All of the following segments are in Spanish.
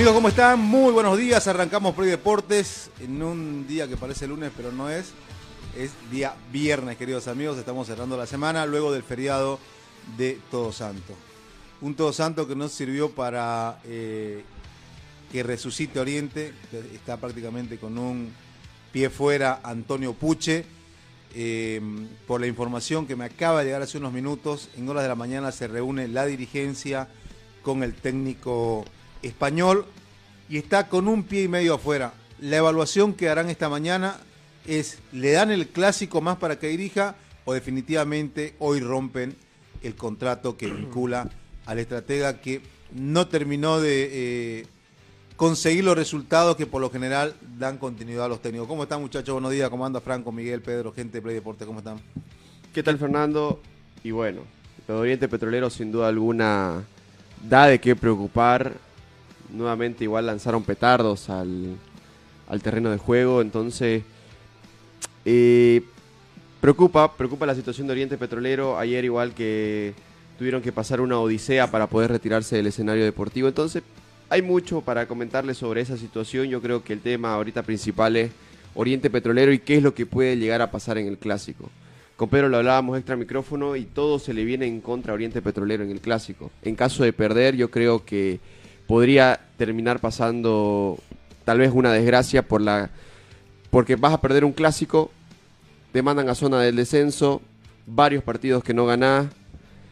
Amigos, ¿cómo están? Muy buenos días. Arrancamos Play Deportes en un día que parece lunes, pero no es. Es día viernes, queridos amigos. Estamos cerrando la semana luego del feriado de Todo Santo. Un Todo Santo que nos sirvió para eh, que resucite Oriente. Está prácticamente con un pie fuera Antonio Puche. Eh, por la información que me acaba de llegar hace unos minutos, en horas de la mañana se reúne la dirigencia con el técnico español y está con un pie y medio afuera. La evaluación que harán esta mañana es, ¿le dan el clásico más para que dirija o definitivamente hoy rompen el contrato que vincula al estratega que no terminó de eh, conseguir los resultados que por lo general dan continuidad a los técnicos? ¿Cómo están muchachos? Buenos días, ¿cómo anda Franco, Miguel, Pedro, gente de Play Deporte? ¿Cómo están? ¿Qué tal Fernando? Y bueno, el Oriente Petrolero sin duda alguna da de qué preocupar nuevamente igual lanzaron petardos al, terreno de juego, entonces eh, preocupa, preocupa la situación de Oriente Petrolero, ayer igual que tuvieron que pasar una odisea para poder retirarse del escenario deportivo, entonces hay mucho para comentarles sobre esa situación, yo creo que el tema ahorita principal es Oriente Petrolero y qué es lo que puede llegar a pasar en el clásico. Con Pedro lo hablábamos extra micrófono y todo se le viene en contra a Oriente Petrolero en el clásico. En caso de perder, yo creo que podría terminar pasando tal vez una desgracia por la porque vas a perder un clásico, te mandan a zona del descenso, varios partidos que no ganás,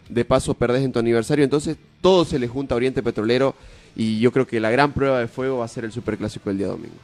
de paso perdés en tu aniversario, entonces todo se le junta a Oriente Petrolero y yo creo que la gran prueba de fuego va a ser el Superclásico del día domingo.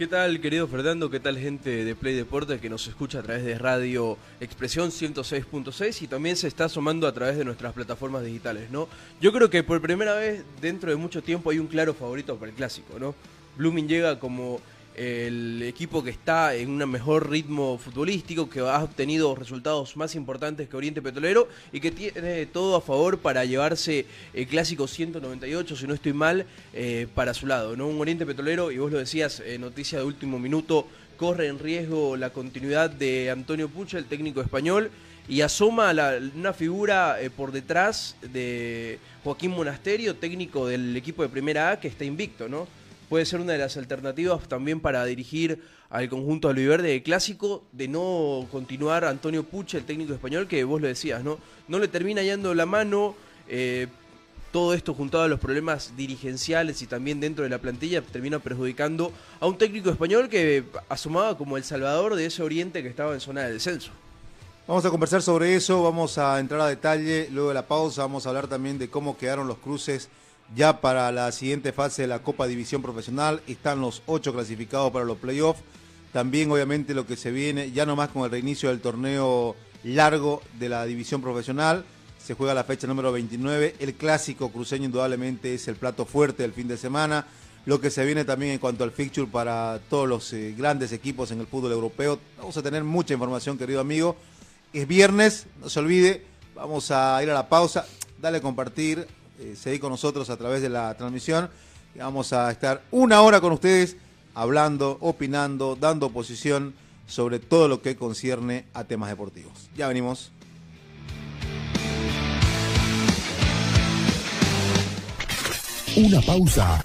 ¿Qué tal, querido Fernando? ¿Qué tal, gente de Play Deporte que nos escucha a través de Radio Expresión 106.6 y también se está asomando a través de nuestras plataformas digitales, ¿no? Yo creo que por primera vez dentro de mucho tiempo hay un claro favorito para el clásico, ¿no? Blooming llega como el equipo que está en un mejor ritmo futbolístico, que ha obtenido resultados más importantes que Oriente Petrolero y que tiene todo a favor para llevarse el clásico 198, si no estoy mal, eh, para su lado. ¿no? Un Oriente Petrolero, y vos lo decías, eh, noticia de último minuto, corre en riesgo la continuidad de Antonio Pucha, el técnico español, y asoma una figura eh, por detrás de Joaquín Monasterio, técnico del equipo de Primera A, que está invicto, ¿no? Puede ser una de las alternativas también para dirigir al conjunto alviverde de clásico, de no continuar Antonio Puche, el técnico español, que vos lo decías, ¿no? No le termina yendo la mano. Eh, todo esto juntado a los problemas dirigenciales y también dentro de la plantilla termina perjudicando a un técnico español que asomaba como el salvador de ese oriente que estaba en zona de descenso. Vamos a conversar sobre eso, vamos a entrar a detalle, luego de la pausa vamos a hablar también de cómo quedaron los cruces ya para la siguiente fase de la Copa División Profesional. Están los ocho clasificados para los playoffs. También obviamente lo que se viene, ya nomás con el reinicio del torneo largo de la División Profesional. Se juega la fecha número 29. El clásico cruceño indudablemente es el plato fuerte del fin de semana. Lo que se viene también en cuanto al fixture para todos los eh, grandes equipos en el fútbol europeo. Vamos a tener mucha información, querido amigo. Es viernes, no se olvide. Vamos a ir a la pausa. Dale a compartir, eh, seguí con nosotros a través de la transmisión. Vamos a estar una hora con ustedes hablando, opinando, dando oposición sobre todo lo que concierne a temas deportivos. Ya venimos. Una pausa.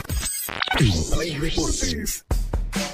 Deportes.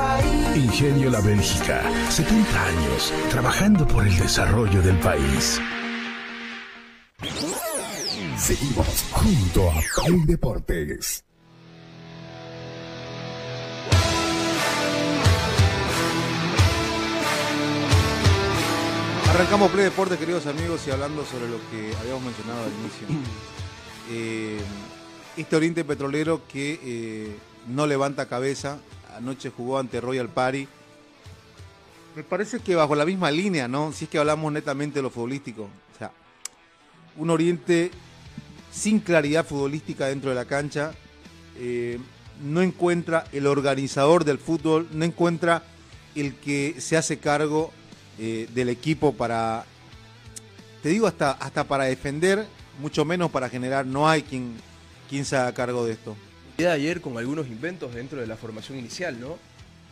país. Ingenio La Bélgica, 70 años trabajando por el desarrollo del país. Seguimos junto a Play Deportes. Arrancamos Play Deportes, queridos amigos, y hablando sobre lo que habíamos mencionado al inicio. Eh, este Oriente Petrolero que eh, no levanta cabeza, anoche jugó ante Royal Party. Me parece que bajo la misma línea, ¿no? Si es que hablamos netamente de lo futbolístico. O sea, un Oriente sin claridad futbolística dentro de la cancha, eh, no encuentra el organizador del fútbol, no encuentra el que se hace cargo eh, del equipo para, te digo, hasta, hasta para defender, mucho menos para generar, no hay quien, quien se haga cargo de esto. Ayer con algunos inventos dentro de la formación inicial, ¿no?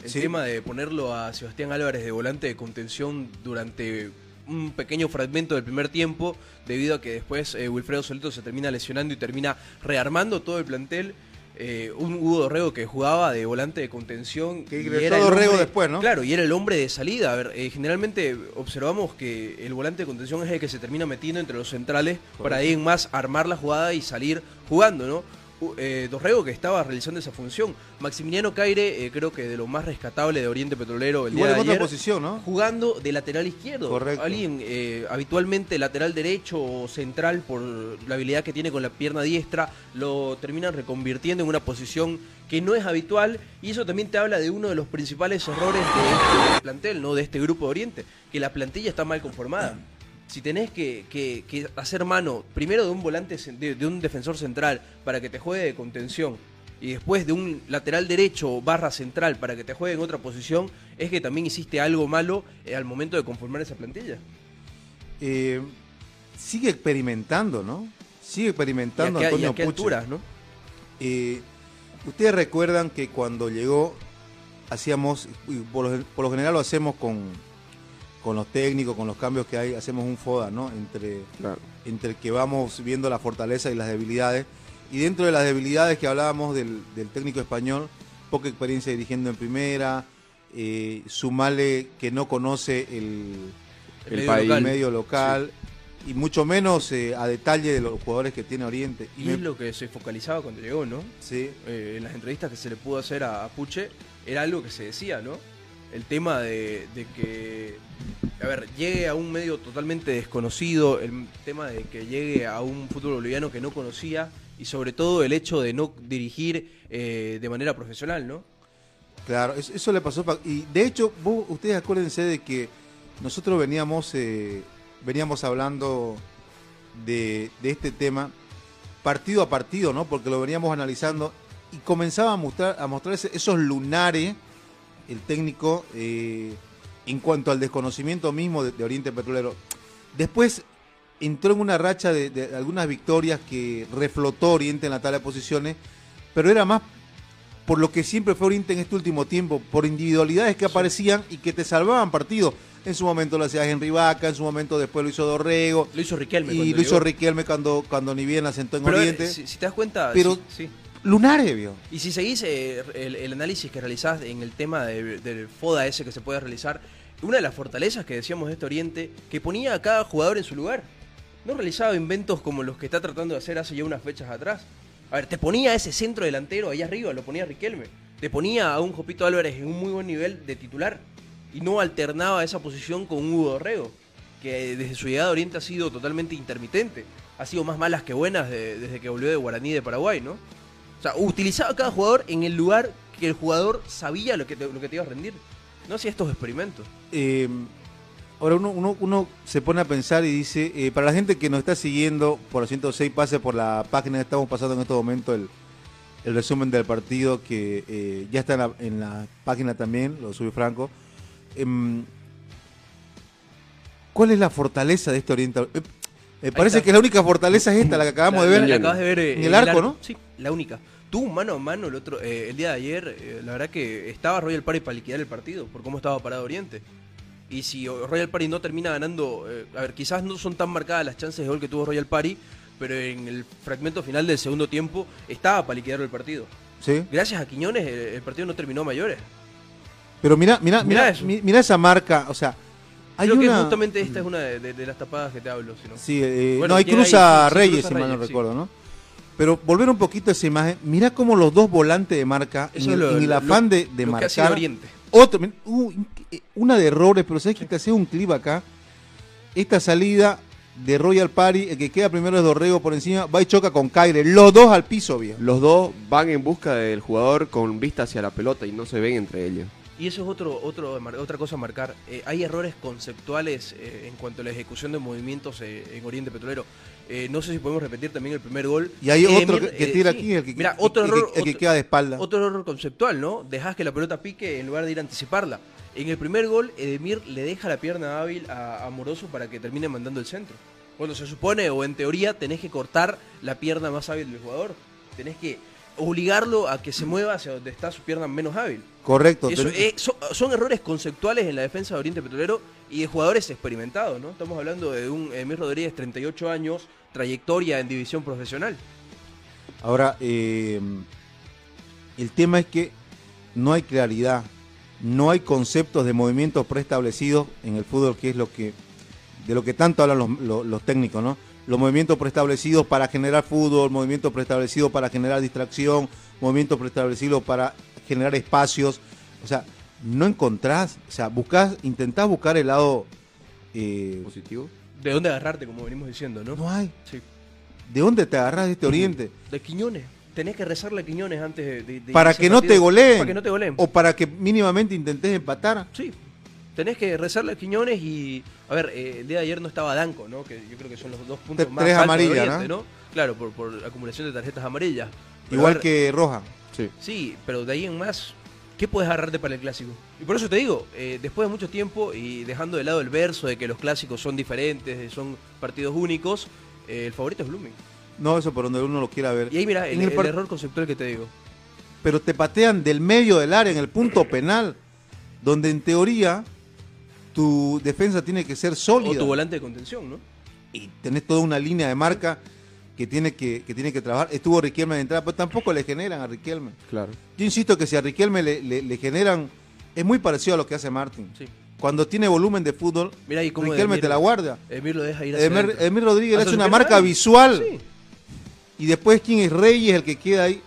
El Sí. tema de ponerlo a Sebastián Álvarez de volante de contención durante un pequeño fragmento del primer tiempo, debido a que después eh, Wilfredo Solito se termina lesionando y termina rearmando todo el plantel. Eh, un Hugo Dorrego que jugaba de volante de contención. Que y era Dorrego hombre- después, ¿no? Claro, y era el hombre de salida. A ver, eh, generalmente observamos que el volante de contención es el que se termina metiendo entre los centrales para ahí en más armar la jugada y salir jugando, ¿no? Eh, Dorrego que estaba realizando esa función. Maximiliano Caire, eh, creo que de lo más rescatable de Oriente Petrolero el Igual día de ayer, posición, ¿no? jugando de lateral izquierdo. Correcto. Alguien eh, habitualmente lateral derecho o central por la habilidad que tiene con la pierna diestra, lo terminan reconvirtiendo en una posición que no es habitual y eso también te habla de uno de los principales errores de este plantel, no de este grupo de Oriente, que la plantilla está mal conformada. Si tenés que, que- que hacer mano primero de un volante, de, de un defensor central para que te juegue de contención y después de un lateral derecho barra central para que te juegue en otra posición, es que también hiciste algo malo eh, al momento de conformar esa plantilla. Eh, sigue experimentando, ¿no? Sigue ¿Y a experimentando qué, y a Antonio qué alturas, no? Eh, Ustedes recuerdan que cuando llegó hacíamos, y por lo, por lo general lo hacemos con, con los técnicos, con los cambios que hay, hacemos un FODA, ¿no? Entre, Claro. entre que vamos viendo la fortaleza y las debilidades. Y dentro de las debilidades que hablábamos del, del técnico español, poca experiencia dirigiendo en primera, eh, sumale que no conoce el, El El medio país. local. medio local y mucho menos eh, a detalle de los jugadores que tiene Oriente. Y Y me- es lo que se focalizaba cuando llegó, ¿no? sí, Eh, en las entrevistas que se le pudo hacer a, a Puche, era algo que se decía, ¿no? El tema de, que, a ver, llegue a un medio totalmente desconocido, el tema de que llegue a un fútbol boliviano que no conocía y sobre todo el hecho de no dirigir eh, de manera profesional, ¿no? Claro, eso, le pasó. pa- Y de hecho, vos- ustedes acuérdense de que nosotros veníamos, eh, veníamos hablando de, de este tema partido a partido, ¿no? Porque lo veníamos analizando y comenzaba a mostrar, a mostrarse esos lunares, el técnico, eh, en cuanto al desconocimiento mismo de, de Oriente Petrolero. Después entró en una racha de, de algunas victorias que reflotó Oriente en la tabla de posiciones, pero era más por lo que siempre fue Oriente en este último tiempo, por individualidades que aparecían y que te salvaban partidos. En su momento lo hacía Henry Vaca, en su momento después lo hizo Dorrego, Lo hizo Riquelme. y lo hizo. Riquelme cuando, cuando ni bien asentó en Pero, ver, Oriente. si, si te das cuenta, Pero- sí, sí. Lunares, vio. Y si seguís eh, el, análisis que realizás en el tema de- del FODA ese que se puede realizar, una de las fortalezas que decíamos de este Oriente, que ponía a cada jugador en su lugar. No realizaba inventos como los que está tratando de hacer hace ya unas fechas atrás. A ver, te ponía ese centro delantero ahí arriba, lo ponía Riquelme. Te ponía a un Jopito Álvarez en un muy buen nivel de titular. Y no alternaba esa posición con un Hugo Dorrego, que desde su llegada a Oriente ha sido totalmente intermitente. Ha sido más malas que buenas de- desde que volvió de Guaraní de Paraguay, ¿no? O sea, utilizaba a cada jugador en el lugar que el jugador sabía lo que te, lo que te iba a rendir. No hacía estos experimentos. Eh, ahora uno, uno, uno se pone a pensar y dice, eh, para la gente que nos está siguiendo por los 106, pase por la página estamos pasando en este momento el, el resumen del partido que eh, ya está en la, en la página también, lo sube Franco. Em, ¿Cuál es la fortaleza de este Oriente? Eh, Me parece que la única fortaleza es esta, la que acabamos La- de ver. la acabas de ver en el arco, ¿no? Sí, la única. Tú mano a mano el otro eh, el día de ayer, eh, la verdad que estaba Royal Party para liquidar el partido por cómo estaba parado Oriente. Y si Royal Party no termina ganando, eh, a ver, quizás no son tan marcadas las chances de gol que tuvo Royal Party, pero en el fragmento final del segundo tiempo estaba para liquidar el partido. Sí. Gracias a Quiñones el partido no terminó mayores. Pero mira, mira, mira, mira esa marca, o sea, hay Creo que una justamente esta es una de, de- de las tapadas que te hablo. Si no. Sí, eh, Bueno, no, cruza ahí, sí, Reyes, cruza si mal no sí. recuerdo, ¿no? Pero volver un poquito a esa imagen, mira cómo los dos volantes de marca, Eso en lo- en el lo- afán de, de lo que ha sido marcar, Oriente. otro, uh, una de errores, pero sabes que te hace un clip acá, esta salida de Royal Party, el que queda primero es Dorrego por encima, va y choca con Caire, los dos al piso, viejo. Los dos van en busca del jugador con vista hacia la pelota y no se ven entre ellos. Y eso es otro, otro, otra cosa a marcar. Eh, hay errores conceptuales eh, en cuanto a la ejecución de movimientos eh, en Oriente Petrolero. Eh, no sé si podemos repetir también el primer gol. Y hay Eh, otro que, que eh, tira sí. aquí, el que, Mira, otro el error, que, el que otro- queda de espalda. Otro error conceptual, ¿no? Dejas que la pelota pique en lugar de ir a anticiparla. En el primer gol, Edemir le deja la pierna hábil a Amoroso para que termine mandando el centro. Cuando se supone, o en teoría, tenés que cortar la pierna más hábil del jugador. Tenés que obligarlo a que se mueva hacia donde está su pierna menos hábil. Correcto. Eso, son, son errores conceptuales en la defensa de Oriente Petrolero y de jugadores experimentados, ¿no? Estamos hablando de un Emir Rodríguez, 38 años, trayectoria en división profesional. Ahora, eh, el tema es que no hay claridad, no hay conceptos de movimientos preestablecidos en el fútbol, que es lo que de lo que tanto hablan los, los- los técnicos, ¿no? Los movimientos preestablecidos para generar fútbol, movimientos preestablecidos para generar distracción, movimientos preestablecidos para generar espacios. O sea, no encontrás, o sea, buscás, intentás buscar el lado. eh, Positivo. ¿De dónde agarrarte, como venimos diciendo, no? no hay. Sí. ¿De dónde te agarrás de este oriente? De Quiñones. Tenés que rezarle a Quiñones antes de, de- de Para que no partido. te goleen. Para que no te goleen. O para que mínimamente intentes empatar. Sí. Tenés que rezarle a Quiñones y. A ver, eh, el día de ayer no estaba Danco, ¿no? Que yo creo que son los dos puntos Te- más tres amarillas, Oriente, ¿no? Claro, por, por acumulación de tarjetas amarillas. Pero Igual ver, que Roja. Sí. Sí, pero de ahí en más, ¿qué puedes agarrarte para el clásico? Y por eso te digo, eh, después de mucho tiempo y dejando de lado el verso de que los clásicos son diferentes, son partidos únicos, eh, el favorito es Blooming. No, eso por donde uno lo quiera ver. Y ahí mira, el, error conceptual que te digo. Pero te patean del medio del área en el punto penal, donde en teoría tu defensa tiene que ser O sólida. tu volante de contención, ¿no? Y tenés toda una línea de marca que tiene que, que tiene que trabajar. Estuvo Riquelme de entrada, pero tampoco le generan a Riquelme. Claro. Yo insisto que si a Riquelme le, le- le generan, es muy parecido a lo que hace Martín. Sí. Cuando tiene volumen de fútbol, Mira ahí cómo Riquelme te la guarda. Emir lo deja ir hacia Emir. Emir Rodríguez hace una marca visual. Sí. Y después quién es Reyes el que queda ahí.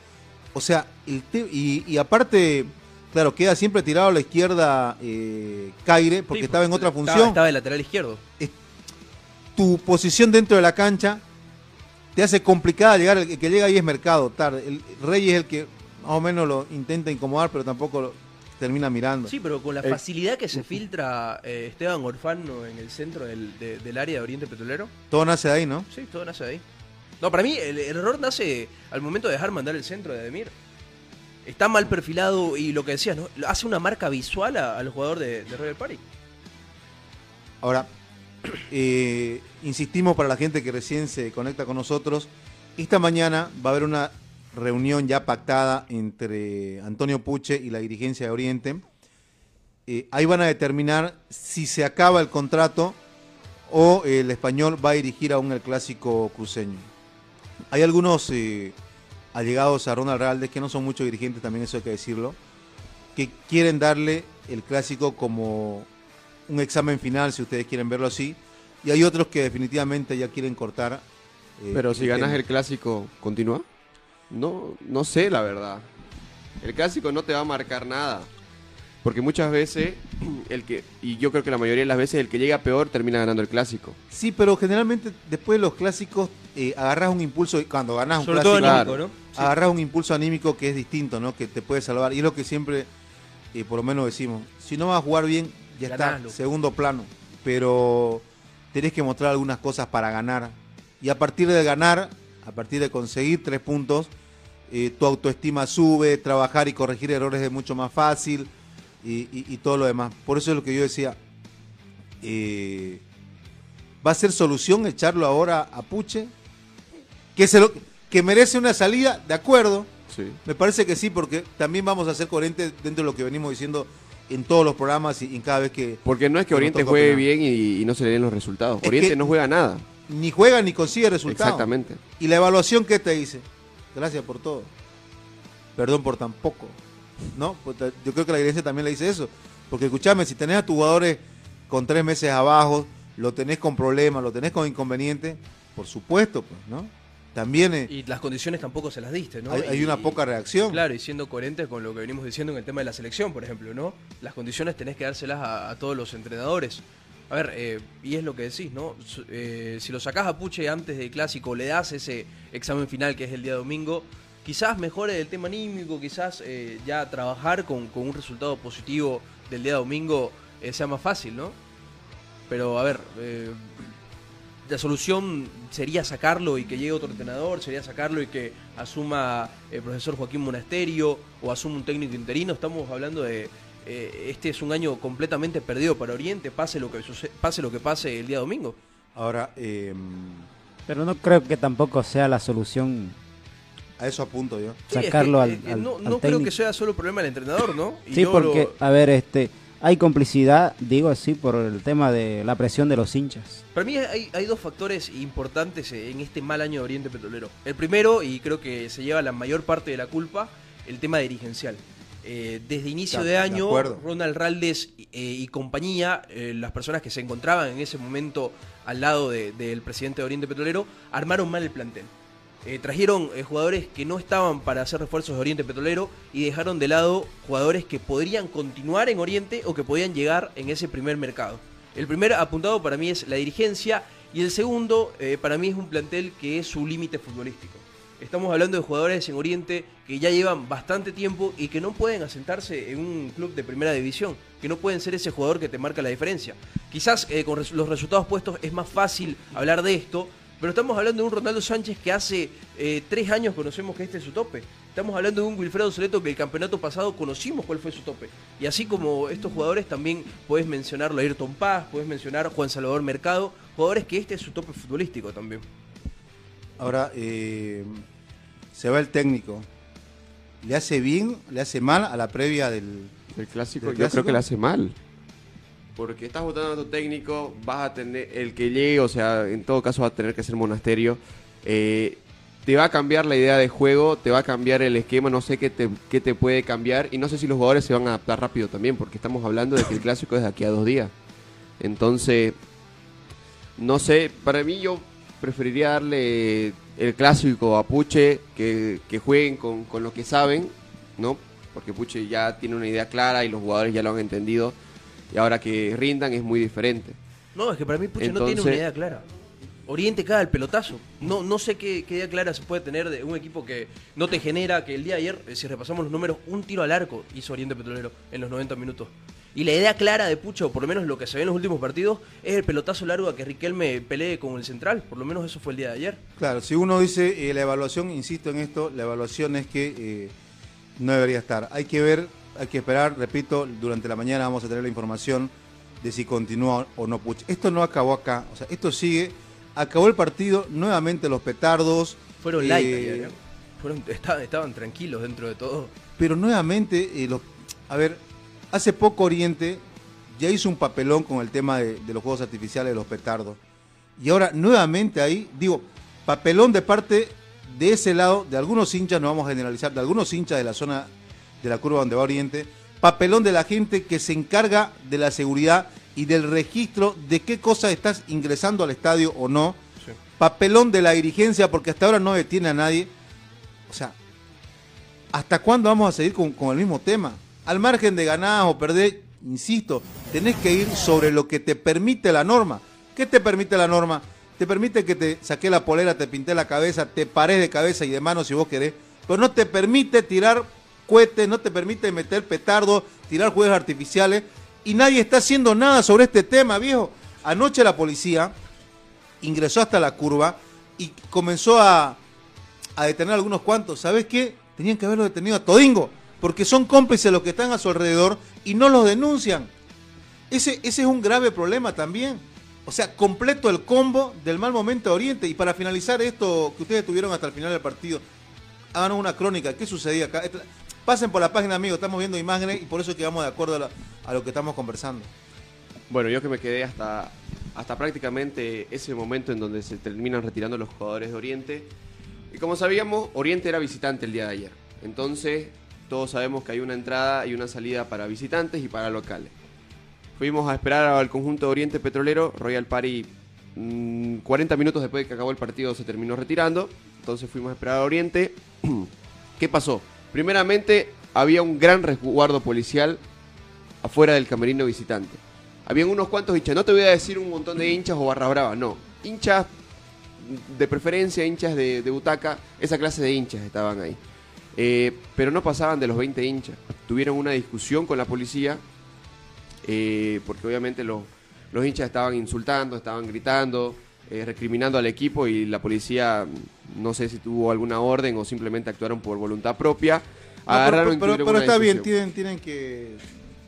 O sea, el te- y, y aparte, claro, queda siempre tirado a la izquierda eh, Caire, porque Sí, estaba en otra estaba- función. Estaba de lateral izquierdo. Tu posición dentro de la cancha te hace complicada llegar. El que llega ahí es Mercado, tarde. El Reyes es el que más o menos lo intenta incomodar, pero tampoco lo termina mirando. Sí, pero con la Eh, facilidad que se filtra eh, Esteban Orfano en el centro del, de- del área de Oriente Petrolero. Todo nace de ahí, ¿no? Sí, todo nace de ahí. No, para mí el, el error nace al momento de dejar mandar el centro de Ademir. Está mal perfilado y lo que decías, ¿no? Hace una marca visual al jugador de, de Royal Party. Ahora, eh, insistimos para la gente que recién se conecta con nosotros, esta mañana va a haber una reunión ya pactada entre Antonio Puche y la dirigencia de Oriente. Eh, ahí van a determinar si se acaba el contrato o el español va a dirigir aún el clásico cruceño. Hay algunos eh, allegados a Ronald Realdez, que no son muchos dirigentes, también eso hay que decirlo, que quieren darle el clásico como un examen final, si ustedes quieren verlo así, y hay otros que definitivamente ya quieren cortar. eh, Pero si ganas tema. el clásico, ¿continúa? No, no sé la verdad. El clásico no te va a marcar nada. Porque muchas veces, el que, y yo creo que la mayoría de las veces, el que llega peor termina ganando el clásico. Sí, pero generalmente después de los clásicos eh, agarras un impulso, y cuando ganas un Sobre todo clásico, anímico, claro. ¿no? Sí. agarras un impulso anímico que es distinto, ¿no? Que te puede salvar. Y es lo que siempre, eh, por lo menos decimos, si no vas a jugar bien, ya Ganalo. está, segundo plano. Pero tenés que mostrar algunas cosas para ganar. Y a partir de ganar, a partir de conseguir tres puntos, eh, tu autoestima sube, trabajar y corregir errores es mucho más fácil y, y- y todo lo demás. Por eso es lo que yo decía. eh, ¿Va a ser solución echarlo ahora a Puche? Que, se lo, que merece una salida, de acuerdo. Sí. Me parece que sí, porque también vamos a ser coherentes dentro de lo que venimos diciendo en todos los programas y, y cada vez que Porque no es que Oriente juegue bien y, y no se le den los resultados. Es Oriente no juega nada. ni juega ni consigue resultados. Exactamente. ¿Y la evaluación qué te dice? Gracias por todo. Perdón por tan poco. ¿No? Pues Yo creo que la iglesia también le dice eso. Porque escúchame, si tenés a tus jugadores con tres meses abajo, lo tenés con problemas, lo tenés con inconvenientes, por supuesto, pues, ¿no? También eh, Y las condiciones tampoco se las diste, ¿no? hay, hay Y- una poca reacción. Claro, y siendo coherentes con lo que venimos diciendo en el tema de la selección, por ejemplo, ¿no? Las condiciones tenés que dárselas a, a todos los entrenadores. A ver, eh, y es lo que decís, ¿no? Eh, si lo sacás a Puche antes del clásico, le das ese examen final que es el día domingo, quizás mejore el tema anímico, quizás eh, ya trabajar con, con un resultado positivo del día domingo eh, sea más fácil, ¿no? Pero a ver, eh, la solución sería sacarlo y que llegue otro entrenador, sería sacarlo y que asuma el profesor Joaquín Monasterio o asuma un técnico interino. Estamos hablando de eh, este es un año completamente perdido para Oriente, pase lo que pase lo que pase el día domingo. Ahora, eh, Pero no creo que tampoco sea la solución a eso apunto yo. Sí, es sacarlo que, al, al- no al no creo técnico. que sea solo problema del entrenador, ¿no? Y Sí, porque, lo- a ver, este, hay complicidad, digo así, por el tema de la presión de los hinchas. Para mí hay, hay dos factores importantes en este mal año de Oriente Petrolero. El primero, y creo que se lleva la mayor parte de la culpa, el tema dirigencial. Eh, desde inicio De- de de año. Ronald Raldes eh, y compañía, eh, las personas que se encontraban en ese momento al lado de- del presidente de Oriente Petrolero, armaron mal el plantel. Eh, trajeron eh, jugadores que no estaban para hacer refuerzos de Oriente Petrolero y dejaron de lado jugadores que podrían continuar en Oriente o que podían llegar en ese primer mercado. El primer apuntado para mí es la dirigencia y el segundo eh, para mí es un plantel que es su límite futbolístico. Estamos hablando de jugadores en Oriente que ya llevan bastante tiempo y que no pueden asentarse en un club de primera división, que no pueden ser ese jugador que te marca la diferencia. Quizás con los resultados puestos es más fácil hablar de esto, pero estamos hablando de un Ronaldo Sánchez que hace eh, tres años conocemos que este es su tope. Estamos hablando de un Wilfredo Soleto que el campeonato pasado conocimos cuál fue su tope. Y así como estos jugadores también puedes mencionar a Ayrton Paz, puedes mencionar a Juan Salvador Mercado, jugadores que este es su tope futbolístico también. Ahora, eh, se va el técnico. ¿Le hace bien, le hace mal a la previa del... El clásico ¿Del yo creo que le hace mal. Porque estás votando a tu técnico, vas a tener el que llegue, o sea, en todo caso va a tener que ser monasterio. eh, te va a cambiar la idea de juego, te va a cambiar el esquema, no sé qué te, qué te puede cambiar. Y no sé si los jugadores se van a adaptar rápido también, porque estamos hablando de que el clásico es de aquí a dos días. Entonces, no sé, para mí yo preferiría darle el clásico a Puche, que, que jueguen con, con lo que saben, ¿no? Porque Puche ya tiene una idea clara y los jugadores ya lo han entendido. Y ahora que rindan es muy diferente. No, es que para mí Puche no Entonces- tiene una idea clara. Oriente cae al pelotazo. No, no sé qué, qué idea clara se puede tener de un equipo que no te genera, que el día de ayer, eh, si repasamos los números, un tiro al arco hizo Oriente Petrolero en los 90 minutos. Y la idea clara de Pucho, o por lo menos lo que se ve en los últimos partidos, es el pelotazo largo a que Riquelme pelee con el central. Por lo menos eso fue el día de ayer. Claro, si uno dice eh, la evaluación, insisto en esto, la evaluación es que eh, no debería estar. Hay que ver, hay que esperar, repito, durante la mañana vamos a tener la información de si continúa o no Puch. Esto no acabó acá, o sea, esto sigue. Acabó el partido, nuevamente los petardos. Fueron eh, light ayer, ¿eh? Fueron- estaban, estaban tranquilos dentro de todo. Pero nuevamente, eh, los, a ver, hace poco Oriente ya hizo un papelón con el tema de, de los juegos artificiales de los petardos. Y ahora nuevamente ahí, digo, papelón de parte de ese lado, de algunos hinchas, no vamos a generalizar, de algunos hinchas de la zona de la curva donde va Oriente, papelón de la gente que se encarga de la seguridad y del registro de qué cosas estás ingresando al estadio o no. Sí. Papelón de la dirigencia porque hasta ahora no detiene a nadie. O sea, ¿hasta cuándo vamos a seguir con, con el mismo tema? Al margen de ganar o perder, insisto, tenés que ir sobre lo que te permite la norma. ¿Qué te permite la norma? Te permite que te saque la polera, te pinté la cabeza, te pares de cabeza y de mano si vos querés, pero no te permite tirar no te permite meter petardos, tirar juegos artificiales y nadie está haciendo nada sobre este tema, viejo. Anoche la policía ingresó hasta la curva y comenzó a, a detener a algunos cuantos. ¿Sabes qué? Tenían que haberlo detenido a Todingo, porque son cómplices los que están a su alrededor y no los denuncian. Ese, ese es un grave problema también. O sea, completo el combo del mal momento de Oriente. Y para finalizar esto que ustedes tuvieron hasta el final del partido, hagan una crónica. ¿Qué sucedía acá? Pasen por la página, amigos. Estamos viendo imágenes y por eso quedamos de acuerdo a, lo que estamos conversando. Bueno, yo que me quedé hasta, hasta prácticamente ese momento en donde se terminan retirando los jugadores de Oriente. Y como sabíamos, Oriente era visitante el día de ayer. Entonces, todos sabemos que hay una entrada y una salida para visitantes y para locales. Fuimos a esperar al conjunto de Oriente Petrolero. Royal Party, mm, 40 minutos después de que acabó el partido, se terminó retirando. Entonces fuimos a esperar a Oriente. ¿Qué pasó? Primeramente, había un gran resguardo policial afuera del camerino visitante. Habían unos cuantos hinchas, no te voy a decir un montón de hinchas o barra brava, no. Hinchas de preferencia, hinchas de, butaca, esa clase de hinchas estaban ahí. Eh, pero no pasaban de los 20 hinchas. Tuvieron una discusión con la policía, eh, porque obviamente los, los hinchas estaban insultando, estaban gritando, eh, recriminando al equipo y la policía no sé si tuvo alguna orden o simplemente actuaron por voluntad propia. No, pero- Agarraron pero, pero una está bien, discusión. tienen, tienen que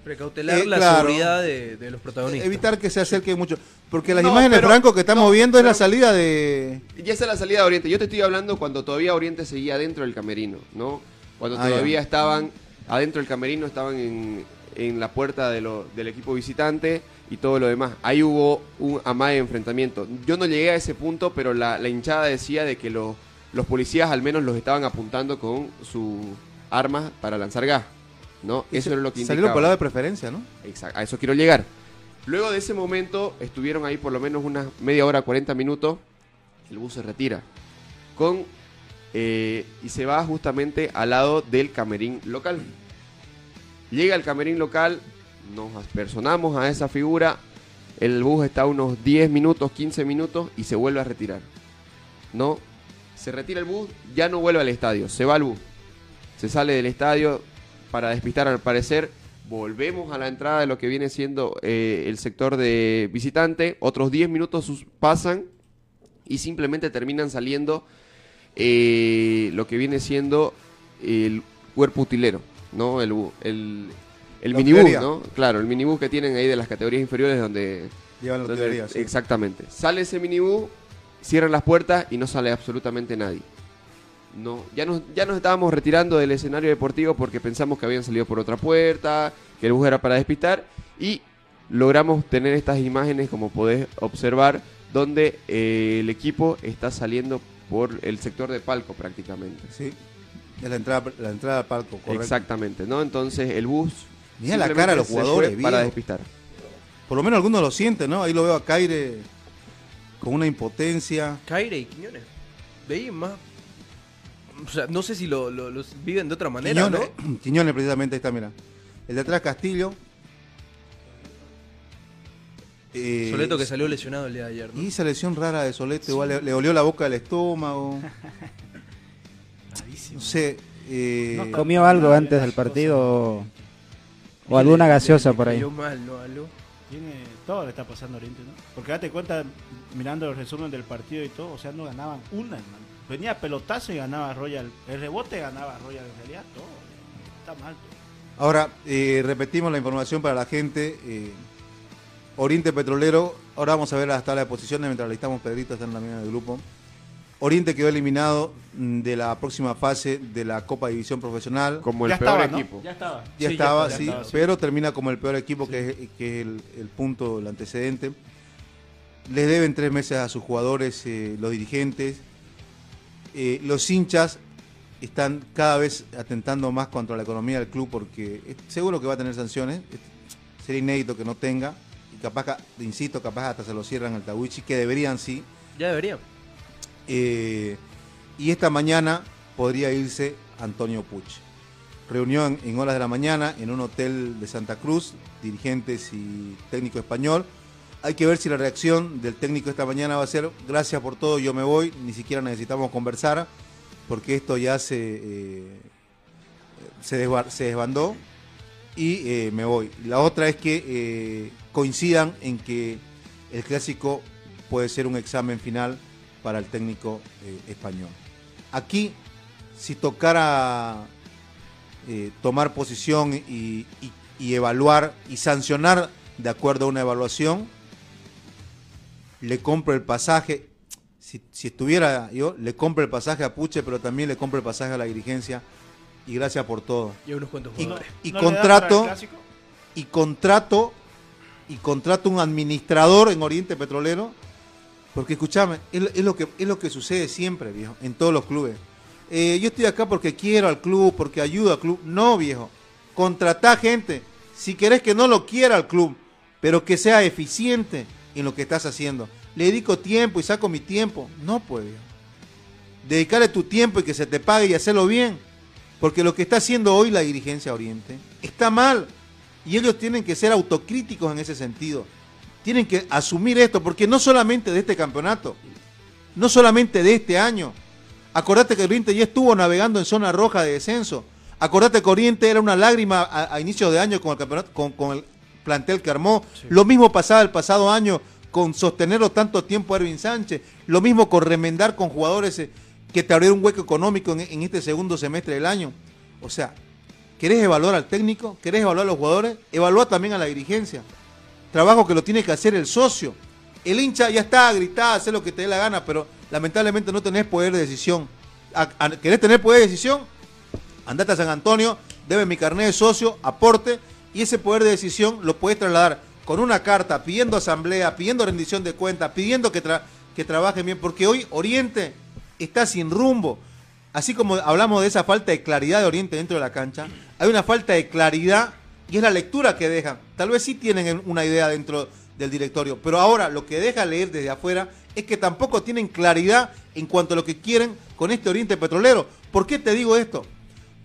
Precautelar Eh, la claro. seguridad de, de los protagonistas. evitar que se acerque mucho. Porque las No, imágenes, pero- Franco, que estamos no, viendo es la pero- salida de... Ya esa es la salida de Oriente. Yo te estoy hablando cuando todavía Oriente seguía dentro del camerino, ¿no? Cuando Ah, todavía ya. estaban adentro del camerino, estaban en, en la puerta de lo- del equipo visitante y todo lo demás. Ahí hubo un amague de enfrentamiento. Yo no llegué a ese punto, pero la, la hinchada decía de que los, los policías al menos los estaban apuntando con sus armas para lanzar gas, ¿no? Eso era lo que Salieron indicaba. por lado de preferencia, ¿no? Exacto, a eso quiero llegar. Luego de ese momento estuvieron ahí por lo menos unas media hora, 40 minutos. El bus se retira. Con, eh, y se va justamente al lado del camerín local. Llega el camerín local, nos aspersonamos a esa figura. El bus está unos 10 minutos, 15 minutos y se vuelve a retirar. ¿No? Se retira el bus, ya no vuelve al estadio, se va al bus. Se sale del estadio para despistar al parecer. Volvemos a la entrada de lo que viene siendo eh, el sector de visitante. Otros 10 minutos pasan y simplemente terminan saliendo eh, lo que viene siendo el cuerpo utilero, ¿no? El, el, el minibús. ¿no? Claro, el minibús que tienen ahí de las categorías inferiores donde... Llevan la donde- sí. Exactamente. Sale ese minibús, cierran las puertas y no sale absolutamente nadie. No, ya nos, ya nos estábamos retirando del escenario deportivo porque pensamos que habían salido por otra puerta, que el bus era para despistar y logramos tener estas imágenes como podés observar donde eh, el equipo está saliendo por el sector de palco prácticamente. Sí. Es la entrada, la entrada al palco, correcto. Exactamente, ¿no? Entonces el bus Mira la cara de los jugadores, para despistar. Por lo menos algunos lo sienten, ¿no? Ahí lo veo a Caire con una impotencia. Caire y Quiñones. Ahí más. O sea, no sé si lo, lo- los viven de otra manera, Quiñones, ¿no? Quiñones, precisamente, ahí está, mira. El de atrás Castillo. Eh, Soleto que salió lesionado el día de ayer, ¿no? Y esa lesión rara de Soleto, igual le, le olió la boca del estómago. No sé. eh, ¿Comió algo antes del partido o alguna gaseosa por ahí? Cayó mal, ¿no? Algo. Tiene, todo le está pasando a Oriente, ¿no? Porque date cuenta, mirando el resumen del partido y todo, o sea, no ganaban una, hermano. Venía pelotazo y ganaba Royal. El rebote ganaba Royal en realidad, todo. Está mal. todo. Ahora, eh, repetimos la información para la gente. eh, Oriente Petrolero, ahora vamos a ver las tablas de posiciones mientras listamos Pedrito, está en la misma del grupo. Oriente quedó eliminado mm, de la próxima fase de la Copa División Profesional. Como el Ya peor estaba, ¿no? equipo. Ya estaba. Ya Sí, ya estaba, ya sí, estaba, sí. pero termina como el peor equipo, que es, que es el, el punto, el antecedente. Les deben tres meses a sus jugadores, eh, los dirigentes. Eh, los hinchas están cada vez atentando más contra la economía del club porque es- seguro que va a tener sanciones. Es- Sería inédito que no tenga. Y capaz, que- insisto, capaz hasta se lo cierran al Tawichi, que deberían sí. Ya debería. Eh, y esta mañana podría irse Antonio Puch. Reunión en horas de la mañana en un hotel de Santa Cruz, dirigentes y técnico español. Hay que ver si la reacción del técnico esta mañana va a ser gracias por todo, yo me voy, ni siquiera necesitamos conversar, porque esto ya se, eh, se, desba- se desbandó y eh, me voy. La otra es que coincidan en que el clásico puede ser un examen final para el técnico eh, español. Aquí, si tocara eh, tomar posición y, y- y evaluar y sancionar de acuerdo a una evaluación, le compro el pasaje. Si, si estuviera yo, le compro el pasaje a Puche, pero también le compro el pasaje a la dirigencia. Y gracias por todo. Y unos cuantos Y, jugadores. y ¿No le da para el contrato, y contrato, y contrato un administrador en Oriente Petrolero. Porque escúchame, es, lo- que, es lo que sucede siempre, viejo, en todos los clubes. Eh, yo estoy acá porque quiero al club, porque ayudo al club. No, viejo. Contratá gente. Si querés que no lo quiera al club, pero que sea eficiente en lo que estás haciendo. Le dedico tiempo y saco mi tiempo. No, pues. Dedicarle tu tiempo y que se te pague y hacerlo bien. Porque lo que está haciendo hoy la dirigencia Oriente está mal. Y ellos tienen que ser autocríticos en ese sentido. Tienen que asumir esto, porque no solamente de este campeonato, no solamente de este año. Acordate que Oriente ya estuvo navegando en zona roja de descenso. Acordate que Oriente era una lágrima a, a inicios de año con el campeonato, con, con el plantel que armó. Lo mismo pasaba el pasado año con sostenerlo tanto tiempo a Erwin Sánchez. Lo mismo con remendar con jugadores eh, que te abrieron un hueco económico en, en este segundo semestre del año. O sea, ¿querés evaluar al técnico? ¿Querés evaluar a los jugadores? Evalúa también a la dirigencia. Trabajo que lo tiene que hacer el socio. El hincha ya está a gritar, hacer lo que te dé la gana, pero lamentablemente no tenés poder de decisión. ¿Querés tener poder de decisión? Andate a San Antonio, debe mi carnet de socio, aporte, y ese poder de decisión lo puedes trasladar con una carta, pidiendo asamblea, pidiendo rendición de cuentas, pidiendo que, tra- que trabajen bien, porque hoy Oriente está sin rumbo. Así como hablamos de esa falta de claridad de Oriente dentro de la cancha, hay una falta de claridad y es la lectura que dejan. Tal vez sí tienen una idea dentro del directorio, pero ahora lo que deja leer desde afuera es que tampoco tienen claridad en cuanto a lo que quieren con este Oriente Petrolero. ¿Por qué te digo esto?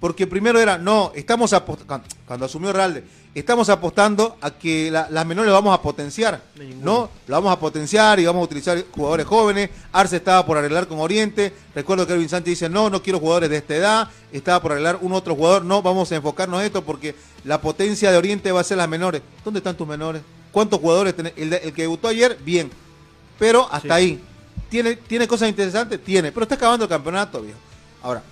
Porque primero era, no, estamos apostando, cuando asumió Ralde, estamos apostando a que la- las menores las vamos a potenciar. ¿no? Lo vamos a potenciar y vamos a utilizar jugadores jóvenes. Arce estaba por arreglar con Oriente. Recuerdo que Erwin Sánchez dice, no, no quiero jugadores de esta edad. Estaba por arreglar un otro jugador. No, vamos a enfocarnos en esto porque la potencia de Oriente va a ser las menores. ¿Dónde están tus menores? ¿Cuántos jugadores tenés? El, que debutó ayer, bien. Pero hasta Sí. ahí. ¿Tiene, ¿Tiene cosas interesantes? Tiene. Pero está acabando el campeonato, viejo. Ahora,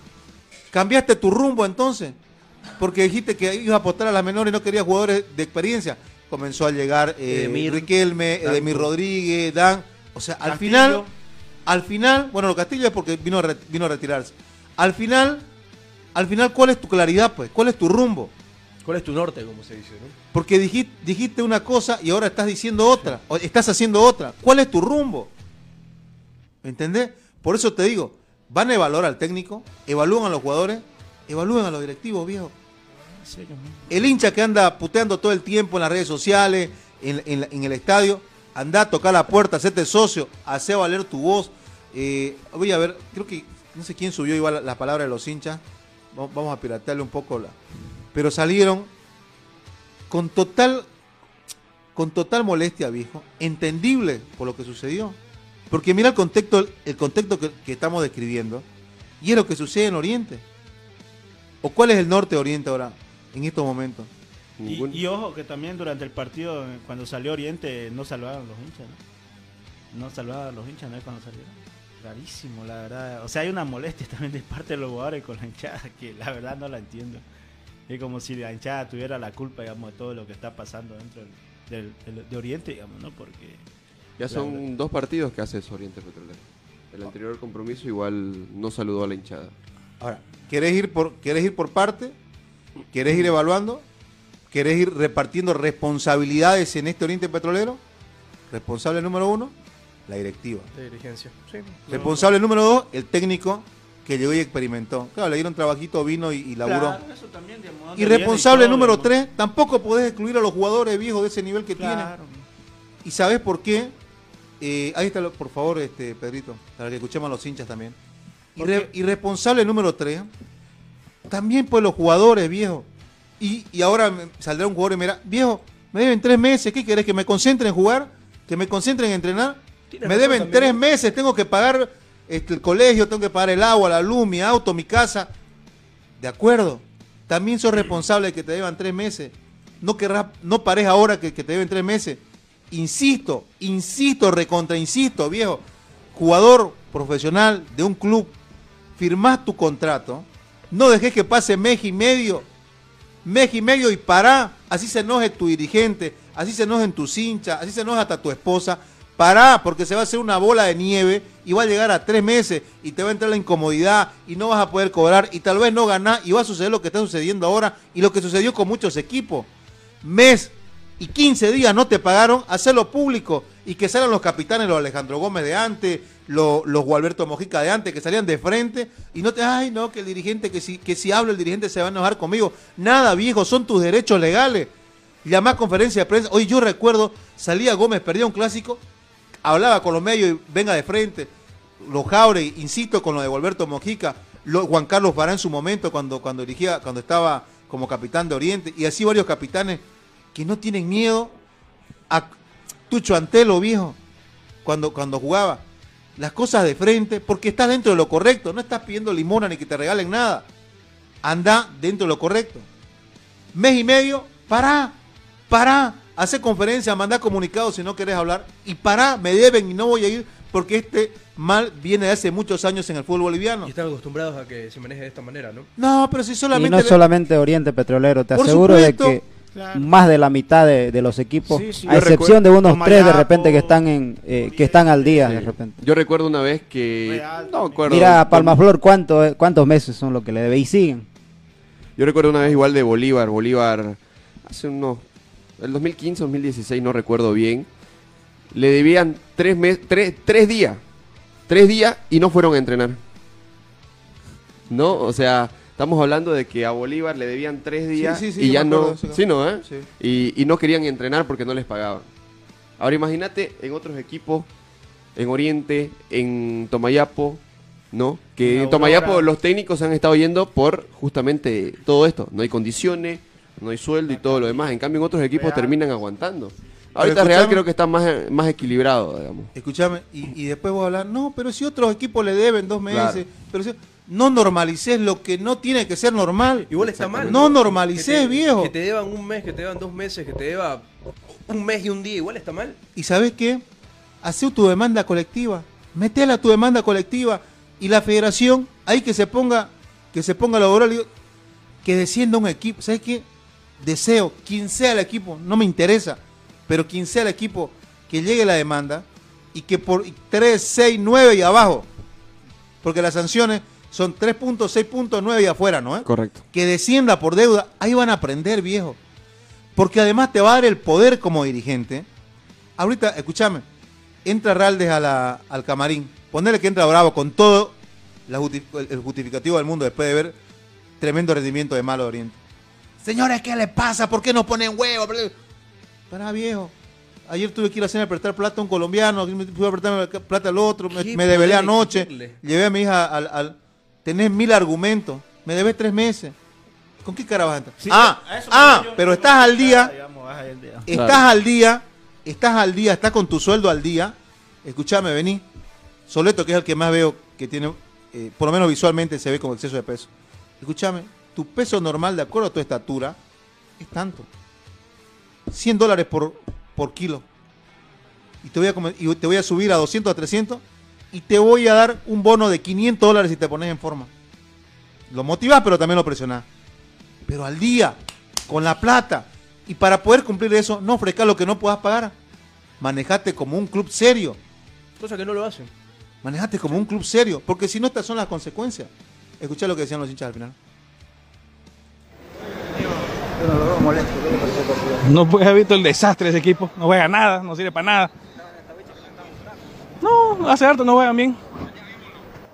¿cambiaste tu rumbo entonces? Porque dijiste que ibas a apostar a las menores y no querías jugadores de experiencia. Comenzó a llegar eh, Edemir, Riquelme. Edemir Rodríguez, Dan. O sea, al Castillo. final, al final, bueno, lo Castillo es porque vino a, re- vino a retirarse. Al final, al final, ¿cuál es tu claridad, pues? ¿Cuál es tu rumbo? ¿Cuál es tu norte, como se dice, no? Porque dijiste, dijiste una cosa y ahora estás diciendo otra, o estás haciendo otra. ¿Cuál es tu rumbo? ¿Me entendés? Por eso te digo, van a evaluar al técnico, evalúan a los jugadores, evalúen a los directivos, viejo. El hincha que anda puteando todo el tiempo en las redes sociales, en, en el estadio, anda a tocar la puerta, hacerte socio, hace valer tu voz. Eh, voy a ver, creo que, no sé quién subió igual la, la palabra de los hinchas. Va- Vamos a piratearle un poco la. Pero salieron con total, con total molestia, viejo. Entendible por lo que sucedió. Porque mira el contexto, el contexto que, que estamos describiendo. Y es lo que sucede en Oriente. ¿O cuál es el norte de Oriente ahora, en estos momentos? Y, ojo que también durante el partido, eh, cuando salió Oriente, no salvaron los hinchas, ¿no? No salvaban los hinchas, ¿no es cuando salieron? Rarísimo, la verdad. O sea, hay una molestia también de parte de los jugadores con la hinchada que la verdad no la entiendo. Es como si la hinchada tuviera la culpa, digamos, de todo lo que está pasando dentro del, del- del- de Oriente, digamos, ¿no? Porque Ya son Claro. dos partidos que hace eso Oriente Petrolero. El anterior compromiso igual no saludó a la hinchada. Ahora, ¿querés ir por, ¿querés ir por parte? ¿Querés ir evaluando? ¿Querés ir repartiendo responsabilidades en este Oriente Petrolero? Responsable número uno, la directiva. De dirigencia. Sí. Responsable número dos, el técnico que llegó y experimentó. Claro, le dieron trabajito, vino y, y laburó. Claro, eso también, digamos, y ¿dónde viene responsable todo, número digamos? tres, tampoco podés excluir a los jugadores viejos de ese nivel que tienen. Claro. ¿Y sabes por qué? Eh, ahí está, lo- por favor, este Pedrito, para que escuchemos a los hinchas también. Y, ¿Por re- qué? y responsable número 3, también pues los jugadores, viejo. Y, y ahora saldrá un jugador y me dirá, viejo, me deben tres meses, ¿qué querés? ¿Que me concentre en jugar? ¿Que me concentre en entrenar? Me deben también. tres meses, tengo que pagar este, el colegio, tengo que pagar el agua, la luz, mi auto, mi casa. De acuerdo. También sos responsable de que te deban tres meses. No querrás, no pares ahora que, que te deben tres meses. Insisto, insisto, recontra, insisto, viejo. Jugador profesional de un club, firmás tu contrato. No dejes que pase mes y medio. Mes y medio y pará. Así se enoje tu dirigente, así se enojen tus hinchas, así se enoja hasta tu esposa. Pará, porque se va a hacer una bola de nieve y va a llegar a tres meses y te va a entrar la incomodidad y no vas a poder cobrar y tal vez no ganar y va a suceder lo que está sucediendo ahora y lo que sucedió con muchos equipos. Mes y 15 días no te pagaron, hacerlo público y que salgan los capitanes, los Alejandro Gómez de antes, los, los Gualberto Mojica de antes, que salían de frente y no te, ay, no, que el dirigente, que si, que si hablo el dirigente se va a enojar conmigo. Nada, viejo, son tus derechos legales. Llamás conferencia de prensa. Hoy yo recuerdo, salía Gómez, perdía un clásico, hablaba con los medios y venga de frente. Los Jaure, insisto, con lo de Gualberto Mojica, lo- Juan Carlos Bará en su momento cuando, cuando dirigía, cuando estaba como capitán de Oriente, y así varios capitanes que no tienen miedo a Tucho Antelo, viejo, cuando, cuando jugaba. Las cosas de frente, porque estás dentro de lo correcto, no estás pidiendo limona ni que te regalen nada. Anda dentro de lo correcto. Mes y medio, pará, pará, hace conferencia, manda comunicados si no querés hablar, y pará, me deben y no voy a ir porque este mal viene de hace muchos años en el fútbol boliviano. Y están acostumbrados a que se maneje de esta manera, ¿no? No, pero si Y solamente... no es le- solamente Oriente Petrolero, te Por aseguro supuesto. de que Claro. más de la mitad de, de los equipos, Sí, sí. a excepción de unos tres de repente que están en eh, que están al día de repente. Yo recuerdo una vez que. Real No acuerdo. Mira a Palmaflor cuánto, eh, cuántos meses son lo que le debe y siguen. Yo recuerdo una vez igual de Bolívar. Bolívar, hace unos. El 2015, 2016, no recuerdo bien. Le debían tres, mes, tres, tres días. Tres días y no fueron a entrenar. ¿No? O sea, estamos hablando de que a Bolívar le debían tres días sí, sí, y ya no. acuerdo. Sí, ¿no? ¿eh? Y, y no querían entrenar porque no les pagaban. Ahora imagínate en otros equipos, en Oriente, en Tomayapo, ¿no? Que En. Tomayapo los técnicos han estado yendo por justamente todo esto. No hay condiciones, no hay sueldo y todo lo demás. En cambio en otros equipos Real. terminan aguantando. Ahorita Real creo que está más, más equilibrado, digamos. Escúchame, y, y después voy a hablar, no, pero si otros equipos le deben dos meses, Claro. pero si, no normalices lo que no tiene que ser normal. Igual está mal. No normalices, te- viejo. Que te deban un mes, que te deban dos meses, que te deba un mes y un día, igual está mal. ¿Y sabes qué? Hacé tu demanda colectiva, metela a tu demanda colectiva y la federación, ahí que se ponga, que se ponga la obra, que descienda un equipo. ¿Sabes qué? Deseo, quien sea el equipo, no me interesa, pero quien sea el equipo, que llegue la demanda y que por 3, 6, 9 y abajo, porque las sanciones son 3 puntos, 6 puntos, 9 y afuera, ¿no? eh? Correcto. que descienda por deuda, ahí van a aprender, viejo. Porque además te va a dar el poder como dirigente. Ahorita, escúchame, entra Raldes a la- al camarín, ponele que entra Bravo con todo la justi- el justificativo del mundo después de ver tremendo rendimiento de Malo de Oriente. Señores, ¿qué le pasa? ¿Por qué no ponen huevo? Para viejo. Ayer tuve que ir a hacer prestar plata a un colombiano, fui a prestar plata al otro, me, ¿Qué me debelé poder anoche, llevé a mi hija al, al- Tenés mil argumentos, me debes tres meses. ¿Con qué cara vas a entrar? Sí, ah, ah, yo- pero estás al día, nada, digamos, vas al día. estás Claro. al día, estás al día, estás con tu sueldo al día. Escúchame, vení. Soleto, que es el que más veo que tiene, eh, por lo menos visualmente se ve con exceso de peso. Escúchame, tu peso normal de acuerdo a tu estatura es tanto. 100 dólares por, por kilo. Y te, voy a, y te voy a subir a 200, a 300 y te voy a dar un bono de 500 dólares si te pones en forma. Lo motivas, pero también lo presionás. Pero al día, con la plata. Y para poder cumplir eso, no ofrezcas lo que no puedas pagar. Manejate como un club serio. Cosa que no lo hacen. Manejate como un club serio. Porque si no, estas son las consecuencias. Escuchá lo que decían los hinchas al final. No pues he visto el desastre de ese equipo. No juega nada, no sirve para nada. No, hace harto no juegan bien.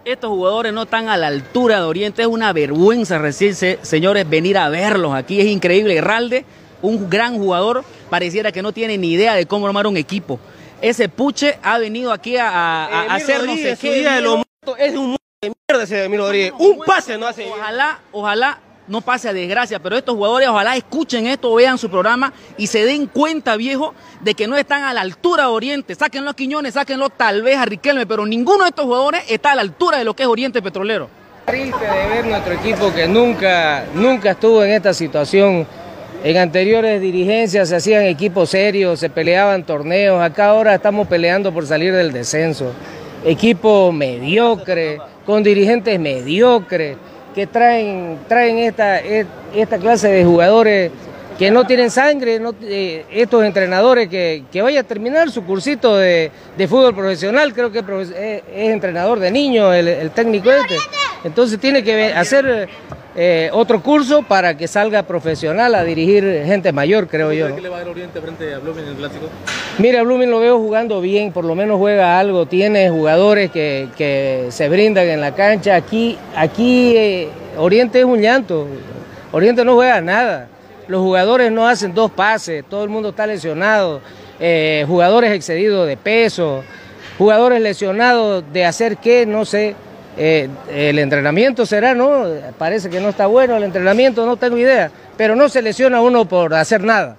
Estos jugadores no están a la altura de Oriente. Es una vergüenza recién, se- señores, venir a verlos aquí. Es increíble. Ralde, un gran jugador, pareciera que no tiene ni idea de cómo armar un equipo. Ese Puche ha venido aquí a, a- a hacer no sé qué. día de los miedo. muertos, es un muerto de mierda ese Emir Rodríguez. Un pase no hace. Ojalá, ojalá no pase a desgracia, pero estos jugadores ojalá escuchen esto, vean su programa y se den cuenta, viejo, de que no están a la altura de Oriente. Sáquenlo a Quiñones, sáquenlo tal vez a Riquelme, pero ninguno de estos jugadores está a la altura de lo que es Oriente Petrolero. Triste de ver nuestro equipo que nunca, nunca estuvo en esta situación. En anteriores dirigencias se hacían equipos serios, se peleaban torneos. Acá ahora estamos peleando por salir del descenso. Equipo mediocre, con dirigentes mediocres, que traen, traen esta, e- esta clase de jugadores que no tienen sangre, eh, estos entrenadores que, que vaya a terminar su cursito de, de fútbol profesional, creo que es, profe- es- entrenador de niños, el, técnico este. Entonces tiene que hacer eh, otro curso para que salga profesional a dirigir gente mayor, creo yo. ¿Qué le va a dar Oriente frente a Blooming en el clásico? Mira, Blooming lo veo jugando bien, por lo menos juega algo, tiene jugadores que, que se brindan en la cancha. Aquí, aquí eh, Oriente es un llanto, Oriente no juega nada. Los jugadores no hacen dos pases, todo el mundo está lesionado, eh, jugadores excedidos de peso, jugadores lesionados de hacer qué, no sé. Eh, el entrenamiento será, ¿no? Parece que no está bueno el entrenamiento, no tengo idea, pero no se lesiona uno por hacer nada.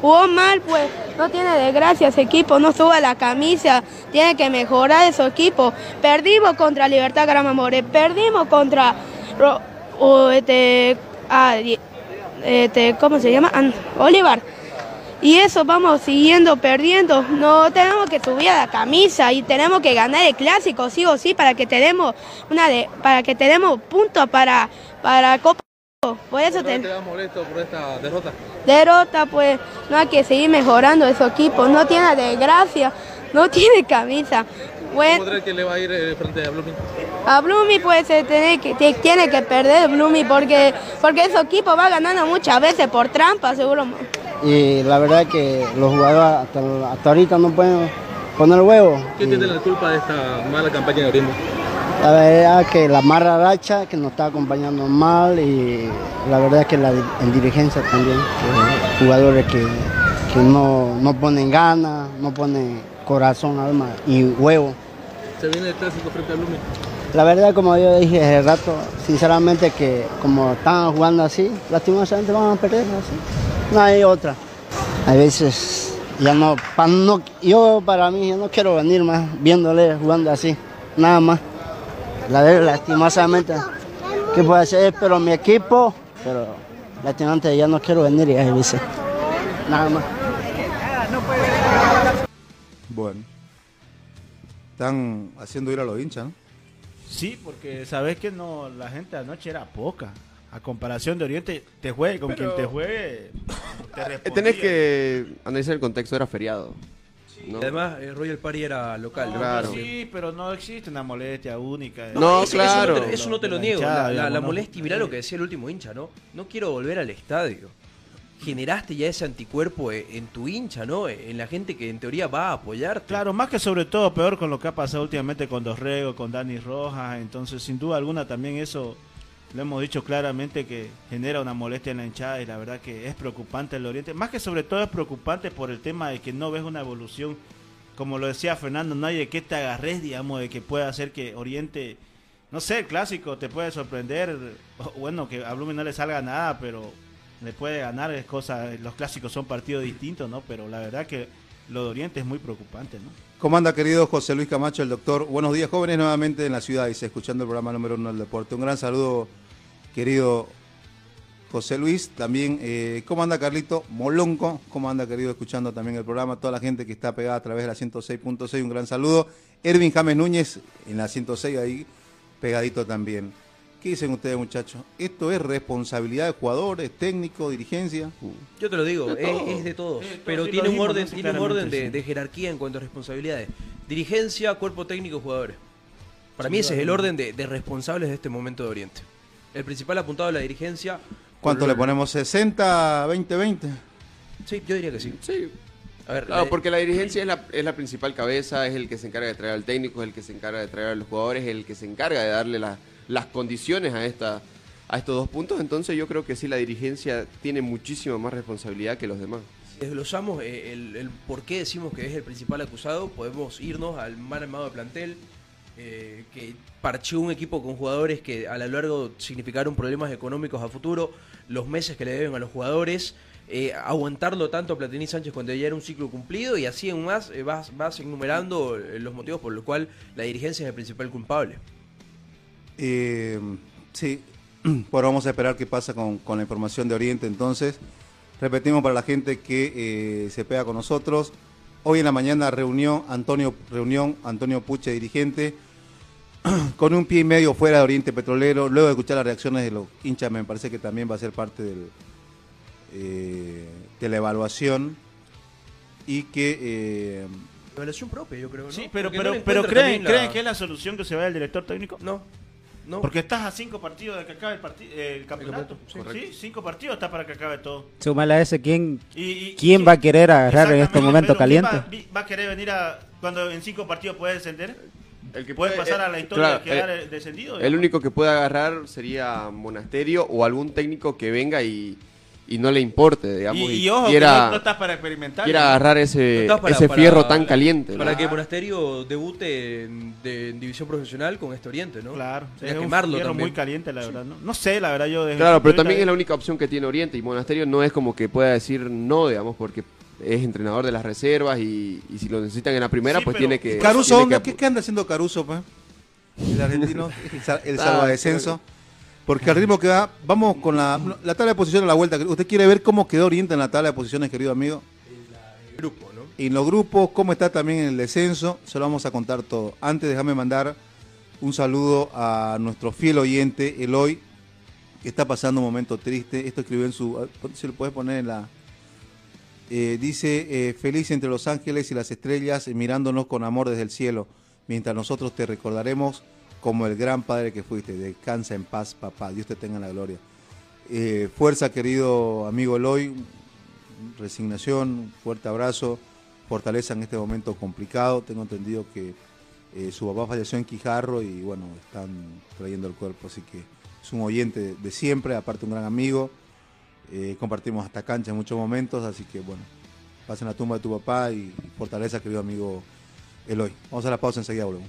Jugó mal, pues no tiene desgracia ese equipo, no sube la camisa, tiene que mejorar ese equipo. Perdimos contra Libertad Gramamore, perdimos contra o este, ah, este, ¿cómo se llama? Olivar. Y eso vamos siguiendo perdiendo. No tenemos que subir a la camisa y tenemos que ganar el clásico sí o sí para que tenemos una para que tenemos puntos para para Copa. Por eso ¿Te te, molesto por esta derrota? derrota, pues no hay que seguir mejorando ese equipo. No tiene desgracia, no tiene camisa. Bueno, ¿Cómo crees que le va a ir eh, frente a Blooming? a Blumi pues se tiene que, te- tiene que perder Blumi porque, porque ese equipo va ganando muchas veces por trampa, seguro. Y la verdad que los jugadores hasta, hasta ahorita no pueden poner huevo. ¿Quién tiene la culpa de esta mala campaña de Oriente? La verdad que la mala racha que nos está acompañando mal y la verdad que la en dirigencia también, que jugadores que, que no, no ponen ganas, no ponen corazón, alma y huevo. Se viene el clásico frente a Blooming. La verdad, como yo dije hace rato, sinceramente que como están jugando así, lastimosamente van a perder así. No hay otra. A veces ya no, pa- no, yo para mí yo no quiero venir más viéndole jugando así, nada más. La verdad, lastimosamente, ¿qué puedo hacer? Pero mi equipo, pero lastimosamente ya no quiero venir y a veces, nada más. Bueno. Están haciendo ir a los hinchas, ¿no? Sí, porque sabes que no, la gente anoche era poca. A comparación de Oriente, te juegue con Pero- quien te juegue. te respondía. Tenés que analizar el contexto, era feriado. ¿No? Además, eh, Royal Party era local. No, Claro. Sí, pero no existe una molestia única. No, eso, claro. Eso no te, eso no te lo La niego. hinchada, La, la- digamos, la molestia, y mirá lo que decía el último hincha, ¿no? No quiero volver al estadio. Generaste ya ese anticuerpo eh, en tu hincha, ¿no? En la gente que en teoría va a apoyarte. Claro, más que sobre todo peor con lo que ha pasado últimamente con Dorrego, con Dani Rojas, entonces sin duda alguna también eso lo hemos dicho claramente que genera una molestia en la hinchada y la verdad que es preocupante el Oriente, más que sobre todo es preocupante por el tema de que no ves una evolución, como lo decía Fernando, no hay de qué te agarres, digamos, de que pueda hacer que Oriente, no sé, el clásico te puede sorprender, bueno, que a Blumen no le salga nada, pero le puede ganar, es cosa, los clásicos son partidos distintos, ¿no? Pero la verdad que lo de Oriente es muy preocupante, ¿no? ¿Cómo anda, querido José Luis Camacho, el doctor? Buenos días, jóvenes, nuevamente en la ciudad, dice, escuchando el programa número uno del deporte. Un gran saludo, querido José Luis. También, eh, ¿cómo anda, Carlito? Molonco, ¿cómo anda, querido, escuchando también el programa? Toda la gente que está pegada a través de la 106.6, un gran saludo. Ervin James Núñez, en la 106, ahí pegadito también. ¿Qué dicen ustedes, muchachos? ¿Esto es responsabilidad de jugadores, técnicos, dirigencia? Yo te lo digo, De es, de todos, Eh, pero tiene un orden, tiene un orden de, sí. de jerarquía en cuanto a responsabilidades. Dirigencia, cuerpo técnico, jugadores. Para mí ese es el orden de, de responsables de este momento de Oriente. El principal apuntado a la dirigencia. ¿Cuánto le ponemos? ¿60, 20, 20? Sí, yo diría que sí. Sí. A ver, Claro, la- porque la dirigencia es la, es la principal cabeza, es el que se encarga de traer al técnico, es el que se encarga de traer a los jugadores, es el que se encarga de darle la- las condiciones a, esta, a estos dos puntos. Entonces yo creo que sí, la dirigencia tiene muchísima más responsabilidad que los demás. Si desglosamos eh, el, el por qué decimos que es el principal acusado, podemos irnos al mal armado de plantel, eh, que parchó un equipo con jugadores que a lo largo significaron problemas económicos a futuro, los meses que le deben a los jugadores, eh, aguantarlo tanto a Platini Sánchez cuando ya era un ciclo cumplido y así en más vas, vas enumerando los motivos por los cuales la dirigencia es el principal culpable. Eh, sí, bueno, vamos a esperar qué pasa con, con la información de Oriente entonces. Repetimos para la gente que eh, se pega con nosotros. Hoy en la mañana reunión Antonio, reunión Antonio Puche, dirigente, con un pie y medio fuera de Oriente Petrolero. Luego de escuchar las reacciones de los hinchas, me parece que también va a ser parte del, eh, de la evaluación. Y que. eh, Evaluación propia, yo creo. ¿no? Sí, pero, Porque pero, no pero ¿creen, ¿creen que es la solución que se vaya el director técnico? No. No. Porque estás a cinco partidos de que acabe el, parti- el campeonato. campeonato, sí, cinco partidos está para que acabe todo. Súmale a ese, ¿quién, Y- y- quién va a querer agarrar en este momento pero ¿quién caliente? Va, a querer venir a cuando en cinco partidos puede descender? El que puede puede- pasar eh, a la historia claro, de quedar eh, eh, descendido. El único que puede agarrar sería Monasterio o algún técnico que venga y, y no le importe, digamos. y, y y ojo, quiera, no, no estás para experimentar. quiera agarrar ese, No estás para- ese para- fierro tan caliente. ¿no? Para que Monasterio debute en, de- en división profesional con este Oriente, ¿no? Claro, es un fierro también. muy caliente, la verdad. ¿no? no sé, la verdad, yo. desde Claro, pero también es la única opción que tiene Oriente y Monasterio no es como que pueda decir no, digamos, porque es entrenador de las reservas y, y si lo necesitan en la primera, Sí, pues pero- tiene que... Caruso, tiene ¿dónde- que ¿qué, qué anda haciendo Caruso, pues? El argentino, el, sal- el Ah, salvadescenso. Porque al ritmo que va, vamos con la, la tabla de posiciones a la vuelta. ¿Usted quiere ver cómo quedó Oriente en la tabla de posiciones, querido amigo? grupo, ¿no? Y en los grupos, cómo está también en el descenso, se lo vamos a contar todo. Antes, déjame mandar un saludo a nuestro fiel oyente, Eloy, que está pasando un momento triste. Esto escribió en su. Si lo puedes poner en la. Eh, dice: eh, Feliz entre los ángeles y las estrellas, eh, mirándonos con amor desde el cielo, mientras nosotros te recordaremos como el gran padre que fuiste. Descansa en paz, papá. Dios te tenga en la gloria. Eh, fuerza, querido amigo Eloy. Resignación, fuerte abrazo, fortaleza en este momento complicado. Tengo entendido que eh, su papá falleció en Quijarro y bueno, están trayendo el cuerpo, así que es un oyente de, siempre, aparte un gran amigo. Eh, compartimos hasta cancha en muchos momentos, así que bueno, pasen la tumba de tu papá y fortaleza, querido amigo Eloy. Vamos a la pausa, enseguida volvemos.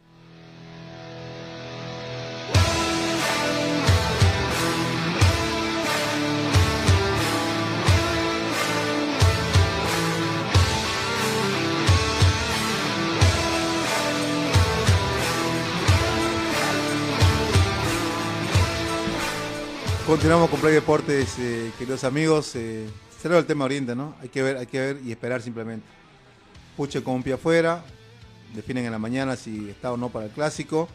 Continuamos con Play Deportes, eh, queridos amigos. Eh, será el tema Oriente, ¿no? Hay que ver, hay que ver y esperar simplemente. Puche con un pie afuera, definen en la mañana si está o no para el clásico.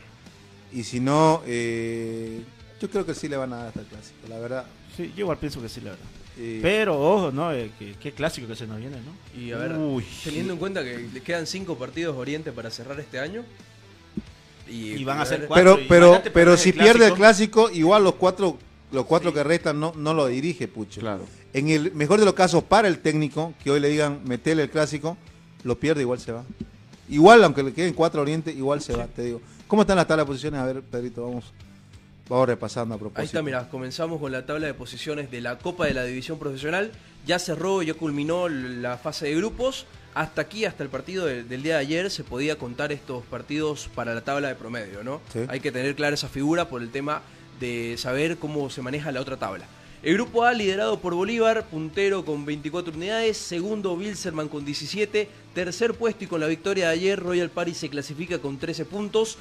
Y si no, eh, yo creo que sí le van a dar hasta el clásico, la verdad. Sí, yo igual pienso que sí, la verdad. Eh, Pero ojo, ¿no? Eh, que- qué clásico que se nos viene, ¿no? Y a ver, Uy. teniendo en cuenta que le quedan cinco partidos Oriente para cerrar este año. Y, Y van a ser cuatro. pero pero pero si el pierde el clásico, igual los cuatro los cuatro que restan no, no lo dirige Puche. En el mejor de los casos para el técnico, que hoy le digan metele el clásico, lo pierde igual se va. Igual, aunque le queden cuatro Oriente, igual se va, te digo. ¿Cómo están las tablas de posiciones? A ver, Pedrito, vamos, vamos repasando a propósito. Ahí está, mirá, comenzamos con la tabla de posiciones de la Copa de la División Profesional. Ya cerró, ya culminó la fase de grupos. Hasta aquí, hasta el partido de- del día de ayer, se podía contar estos partidos para la tabla de promedio, ¿no? Sí. Hay que tener clara esa figura por el tema de saber cómo se maneja la otra tabla. El grupo A liderado por Bolívar, puntero con 24 unidades, segundo Bilserman con 17, tercer puesto y con la victoria de ayer Royal Paris se clasifica con 13 puntos,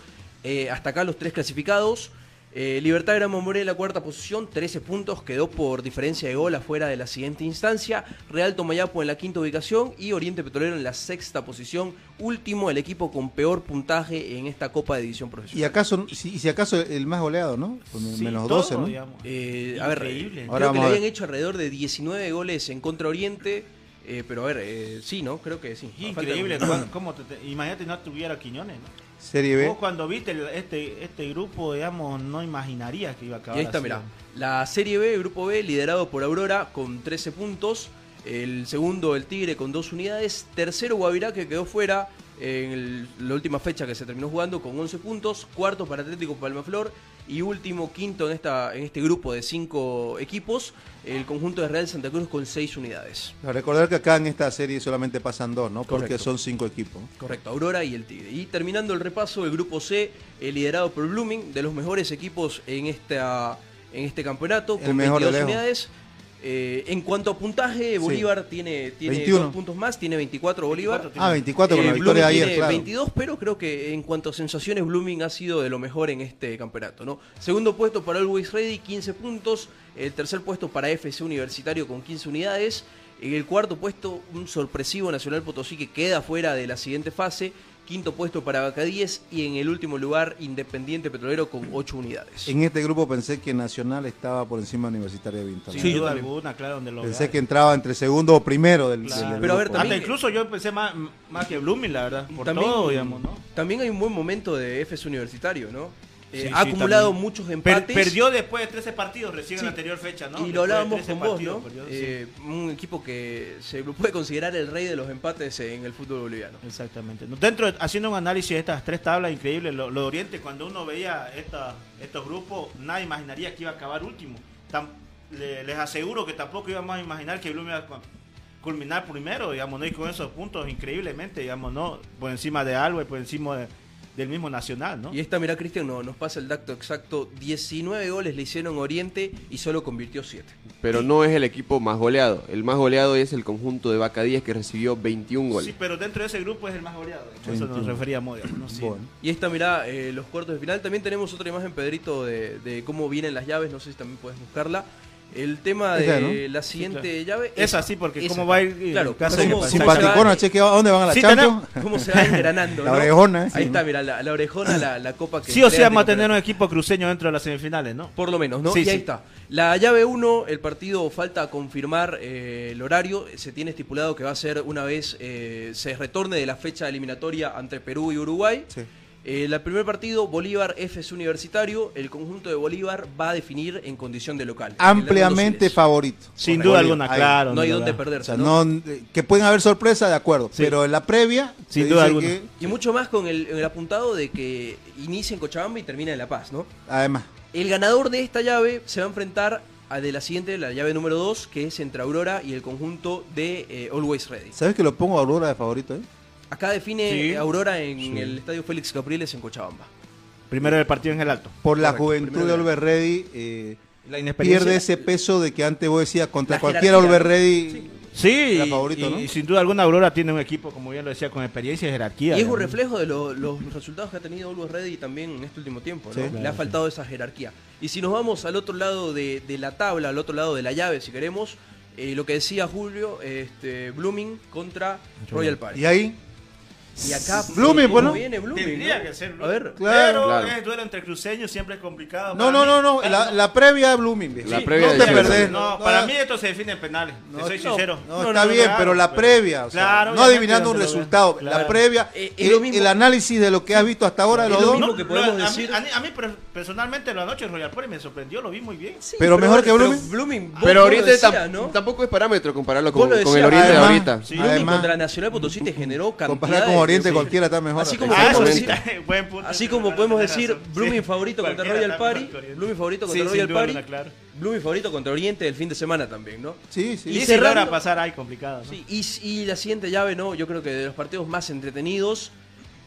Eh, hasta acá los tres clasificados. Eh, Libertad Gran Mamoré en la cuarta posición, 13 puntos, quedó por diferencia de gol afuera de la siguiente instancia. Real Tomayapo en la quinta ubicación y Oriente Petrolero en la sexta posición. Último, el equipo con peor puntaje en esta Copa de División Profesional. Y acaso, si, si acaso el más goleado, ¿no? Con Sí, menos todo, 12, ¿no? Eh, a ver, Increíble. creo Ahora que le habían hecho alrededor de 19 goles en contra Oriente. Eh, pero a ver, eh, sí, ¿no? Creo que sí. Increíble. cuán- cómo te- te- imagínate no tuviera Quiñones, ¿no? Serie B. Vos cuando viste el- este, este grupo, digamos, no imaginarías que iba a acabar Y ahí está, mirá. La Serie B, Grupo B, liderado por Aurora con 13 puntos. El segundo, el Tigre, con 2 unidades. Tercero, Guavirá, que quedó fuera en el- la última fecha que se terminó jugando con 11 puntos. Cuarto para Atlético Palmaflor. Y último, quinto en, esta, en este grupo de 5 equipos, el conjunto de Real Santa Cruz con 6 unidades. A recordar que acá en esta serie solamente pasan dos, ¿no? Porque son cinco equipos. Correcto, Aurora y el Tigre. Y terminando el repaso, el grupo C, eh, liderado por Blooming, de los mejores equipos en, esta, en este campeonato, El con mejor de 22 lejos. unidades. Eh, en cuanto a puntaje, Bolívar tiene, tiene 21. dos puntos más, tiene 24 Bolívar. Ah, 24 con la Eh, victoria de ayer, tiene claro. 22, pero creo que en cuanto a sensaciones, Blooming ha sido de lo mejor en este campeonato. ¿no? Segundo puesto para Always Ready, 15 puntos. El tercer puesto para FC Universitario con 15 unidades. En el cuarto puesto, un sorpresivo Nacional Potosí que queda fuera de la siguiente fase. Quinto puesto para Vaca 10 y en el último lugar Independiente Petrolero con 8 unidades. En este grupo pensé que Nacional estaba por encima de Universitario de Vinto. Sin duda alguna, claro, donde lo Pensé veas. que entraba entre segundo o primero del, Claro. del Pero a ver, grupo. también Hasta incluso yo pensé más, más que Blooming, la verdad. Por También- todo, digamos, ¿no? También hay un buen momento de FC Universitario, ¿no? Eh, Sí, ha sí, acumulado también. muchos Per- empates. perdió después de 13 partidos recién en la anterior fecha, ¿no? Y Después lo hablábamos 13 con vos, partidos, ¿no? perdió. Eh, un equipo que se puede considerar el rey de los empates en el fútbol boliviano. Exactamente. Dentro, de- haciendo un análisis de estas tres tablas increíbles, lo, lo de Oriente, cuando uno veía esta- estos grupos, nadie imaginaría que iba a acabar último. Le- les aseguro que tampoco íbamos a imaginar que Blooming iba a cu- culminar primero, digamos, ¿no? Y con esos puntos increíblemente, digamos, ¿no? Por encima de Alba y por encima de- del mismo Nacional, ¿no? Y esta, mirá, Cristian, no, nos pasa el dato exacto. 19 goles le hicieron Oriente y solo convirtió 7. Pero no es el equipo más goleado. El más goleado es el conjunto de Vaca 10 que recibió 21 goles. Sí, pero dentro de ese grupo es el más goleado. Eso nos 21. referíamos, digamos, ¿no? Sí. Y esta, mirá, eh, los cuartos de final. También tenemos otra imagen, Pedrito, de, de cómo vienen las llaves. No sé si también puedes buscarla. El tema de la siguiente Sí, llave. Es así, porque esa. cómo va a ir, eh, Claro, caso cómo- Simpaticona, va- dónde van a la Sí, Champions. Cómo se va engranando. La ¿no? orejona, ¿eh? Ahí Sí. está, mira, la, la orejona, la, la copa que. Sí o sí vamos a tener un equipo cruceño dentro de las semifinales, ¿no? Por lo menos, ¿no? Sí, y ahí sí. está. La llave 1, el partido falta confirmar eh, el horario. Se tiene estipulado que va a ser una vez eh, se retorne de la fecha eliminatoria entre Perú y Uruguay. Eh, el primer partido, Bolívar FS Universitario. El conjunto de Bolívar va a definir en condición de local. Ampliamente favorito. Sin Correcto. duda alguna, claro. No hay no. perderse. O sea, ¿no? no, que pueden haber sorpresas, de acuerdo. Pero en la previa, Sin duda alguna. que, Y mucho más con el, el apuntado de que inicia en Cochabamba y termina en La Paz, ¿no? además, El ganador de esta llave se va a enfrentar a de la siguiente, la llave número 2, que es entre Aurora y el conjunto de eh, Always Ready. ¿sabes que lo pongo a Aurora de favorito? Eh? Acá define Sí. Aurora en Sí. el estadio Félix Capriles en Cochabamba. Primero el partido en el alto. Por la Correcto, juventud de lugar. Olver Ready, eh, La inexperiencia. pierde ese peso de que antes vos decías contra cualquier. Olver Ready. Sí, Era y- favorito, y, ¿no? y sin duda alguna Aurora tiene un equipo, como bien lo decía, con experiencia y jerarquía. Y es un reflejo de lo- los resultados que ha tenido Always Ready también en este último tiempo. ¿no? Sí. Le ha faltado esa jerarquía. Y si nos vamos al otro lado de, de la tabla, al otro lado de la llave, si queremos, eh, lo que decía Julio, este, Blooming contra Royal Party. Y ahí, Y acá Blooming, ¿cómo pues, viene Blooming, Tendría ¿no? que ser. A ver, Claro. Pero Claro. es duelo entre cruceños, siempre es complicado. no, no, no, no, la, la previa de Blooming. viejo. La previa no te perdés. No, para mí esto se define en penales. te No, soy sincero. No, No, está no, bien, claro, pero la previa, o sea, Claro, no adivinando un resultado, la previa, Eh, es el, análisis de lo que has visto hasta ahora de los lo dos, mismo que podemos a mí- decir. A mí, a mí per- personalmente la noche en Royal Party me sorprendió, lo vi muy bien. Sí, Pero mejor que Blooming. Blooming, Pero ¿no? tampoco es parámetro compararlo con, el Oriente de ahorita. Blooming contra Nacional Potosí te generó cantidad Oriente sí. cualquiera está mejor. Así como Ah, podemos decir, buen punto. así sí, como podemos decir Blooming Sí, favorito contra Royal Party. Blooming favorito contra Royal Party. Blooming favorito contra Oriente el fin de semana también, ¿no? Sí, sí. Y, Y cerrando- logra pasar ahí complicado. ¿no? Sí, y, y la siguiente llave, ¿no? Yo creo que de los partidos más entretenidos,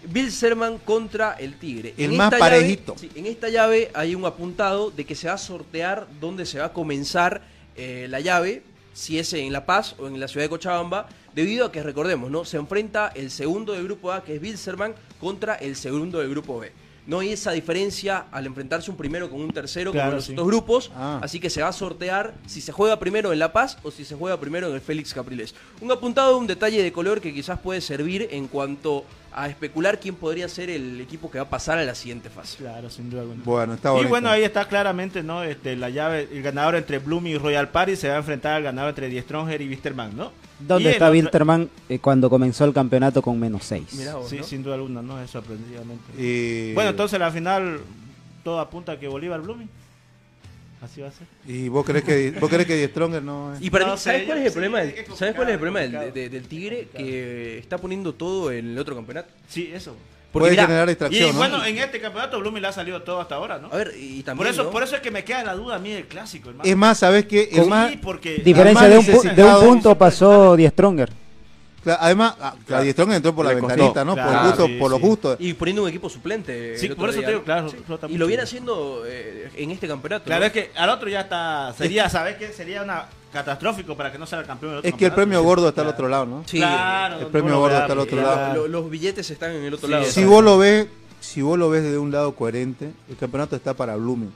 Bill Serman contra el Tigre. El En más esta llave- parejito. sí, en esta llave hay un apuntado de que se va a sortear dónde se va a comenzar eh, la llave, si es en La Paz o en la ciudad de Cochabamba, debido a que recordemos, ¿no? Se enfrenta el segundo del grupo A, que es Bilserman, contra el segundo del grupo B. No hay esa diferencia al enfrentarse un primero con un tercero Claro, como en los sí. otros grupos. Ah. Así que se va a sortear si se juega primero en La Paz o si se juega primero en el Félix Capriles. Un apuntado, un detalle de color que quizás puede servir en cuanto a especular quién podría ser el equipo que va a pasar a la siguiente fase. Claro, sin duda alguna. Bueno, está Y bueno, ahí está claramente, ¿no? Este, la llave, el ganador entre Blooming y Royal Party se va a enfrentar al ganador entre Die Stronger y Wisterman, ¿no? Y ¿Dónde el está Wilterman eh, cuando comenzó el campeonato con menos 6? Sí, sin duda alguna, ¿no? Es sorprendidamente. Y- Bueno, entonces la final todo apunta a que Bolívar Blooming. Así va a ser. ¿Y vos crees que, vos crees que Die Stronger no es? Y para No mí, ¿sabes cuál es el sí, problema? del- ¿Sabes cuál es el problema del, de- del Tigre? Que está poniendo todo en el otro campeonato. Sí, eso. Porque Puede generar extracción, Y ¿no? bueno, en este campeonato Blooming le ha salido todo hasta ahora, ¿no? A ver, y también. por eso, ¿no? por eso es que me queda la duda a mí del clásico, hermano. Es más, ¿sabes qué? Es Sí, más, porque Diferencia de un, de un punto pasó Die Stronger. Además, ah, la Die Stronger entró por la ventanita, ¿no? por Claro, justo, sí, por lo sí. justo. Y poniendo un equipo suplente. Sí, por eso día, te digo, ¿no? claro, Y lo viene haciendo eh, en este campeonato. Claro, ¿no? es que al otro ya está. Sería, ¿sabes qué? Sería una catastrófico para que no sea el campeón del otro Es que el premio gordo está al otro lado, ¿no? Sí, Claro, el premio gordo está al otro lado. Lo- los billetes están en el otro Sí, lado. Si vos lo ves, si vos lo ves desde un lado coherente, el campeonato está para Blooming.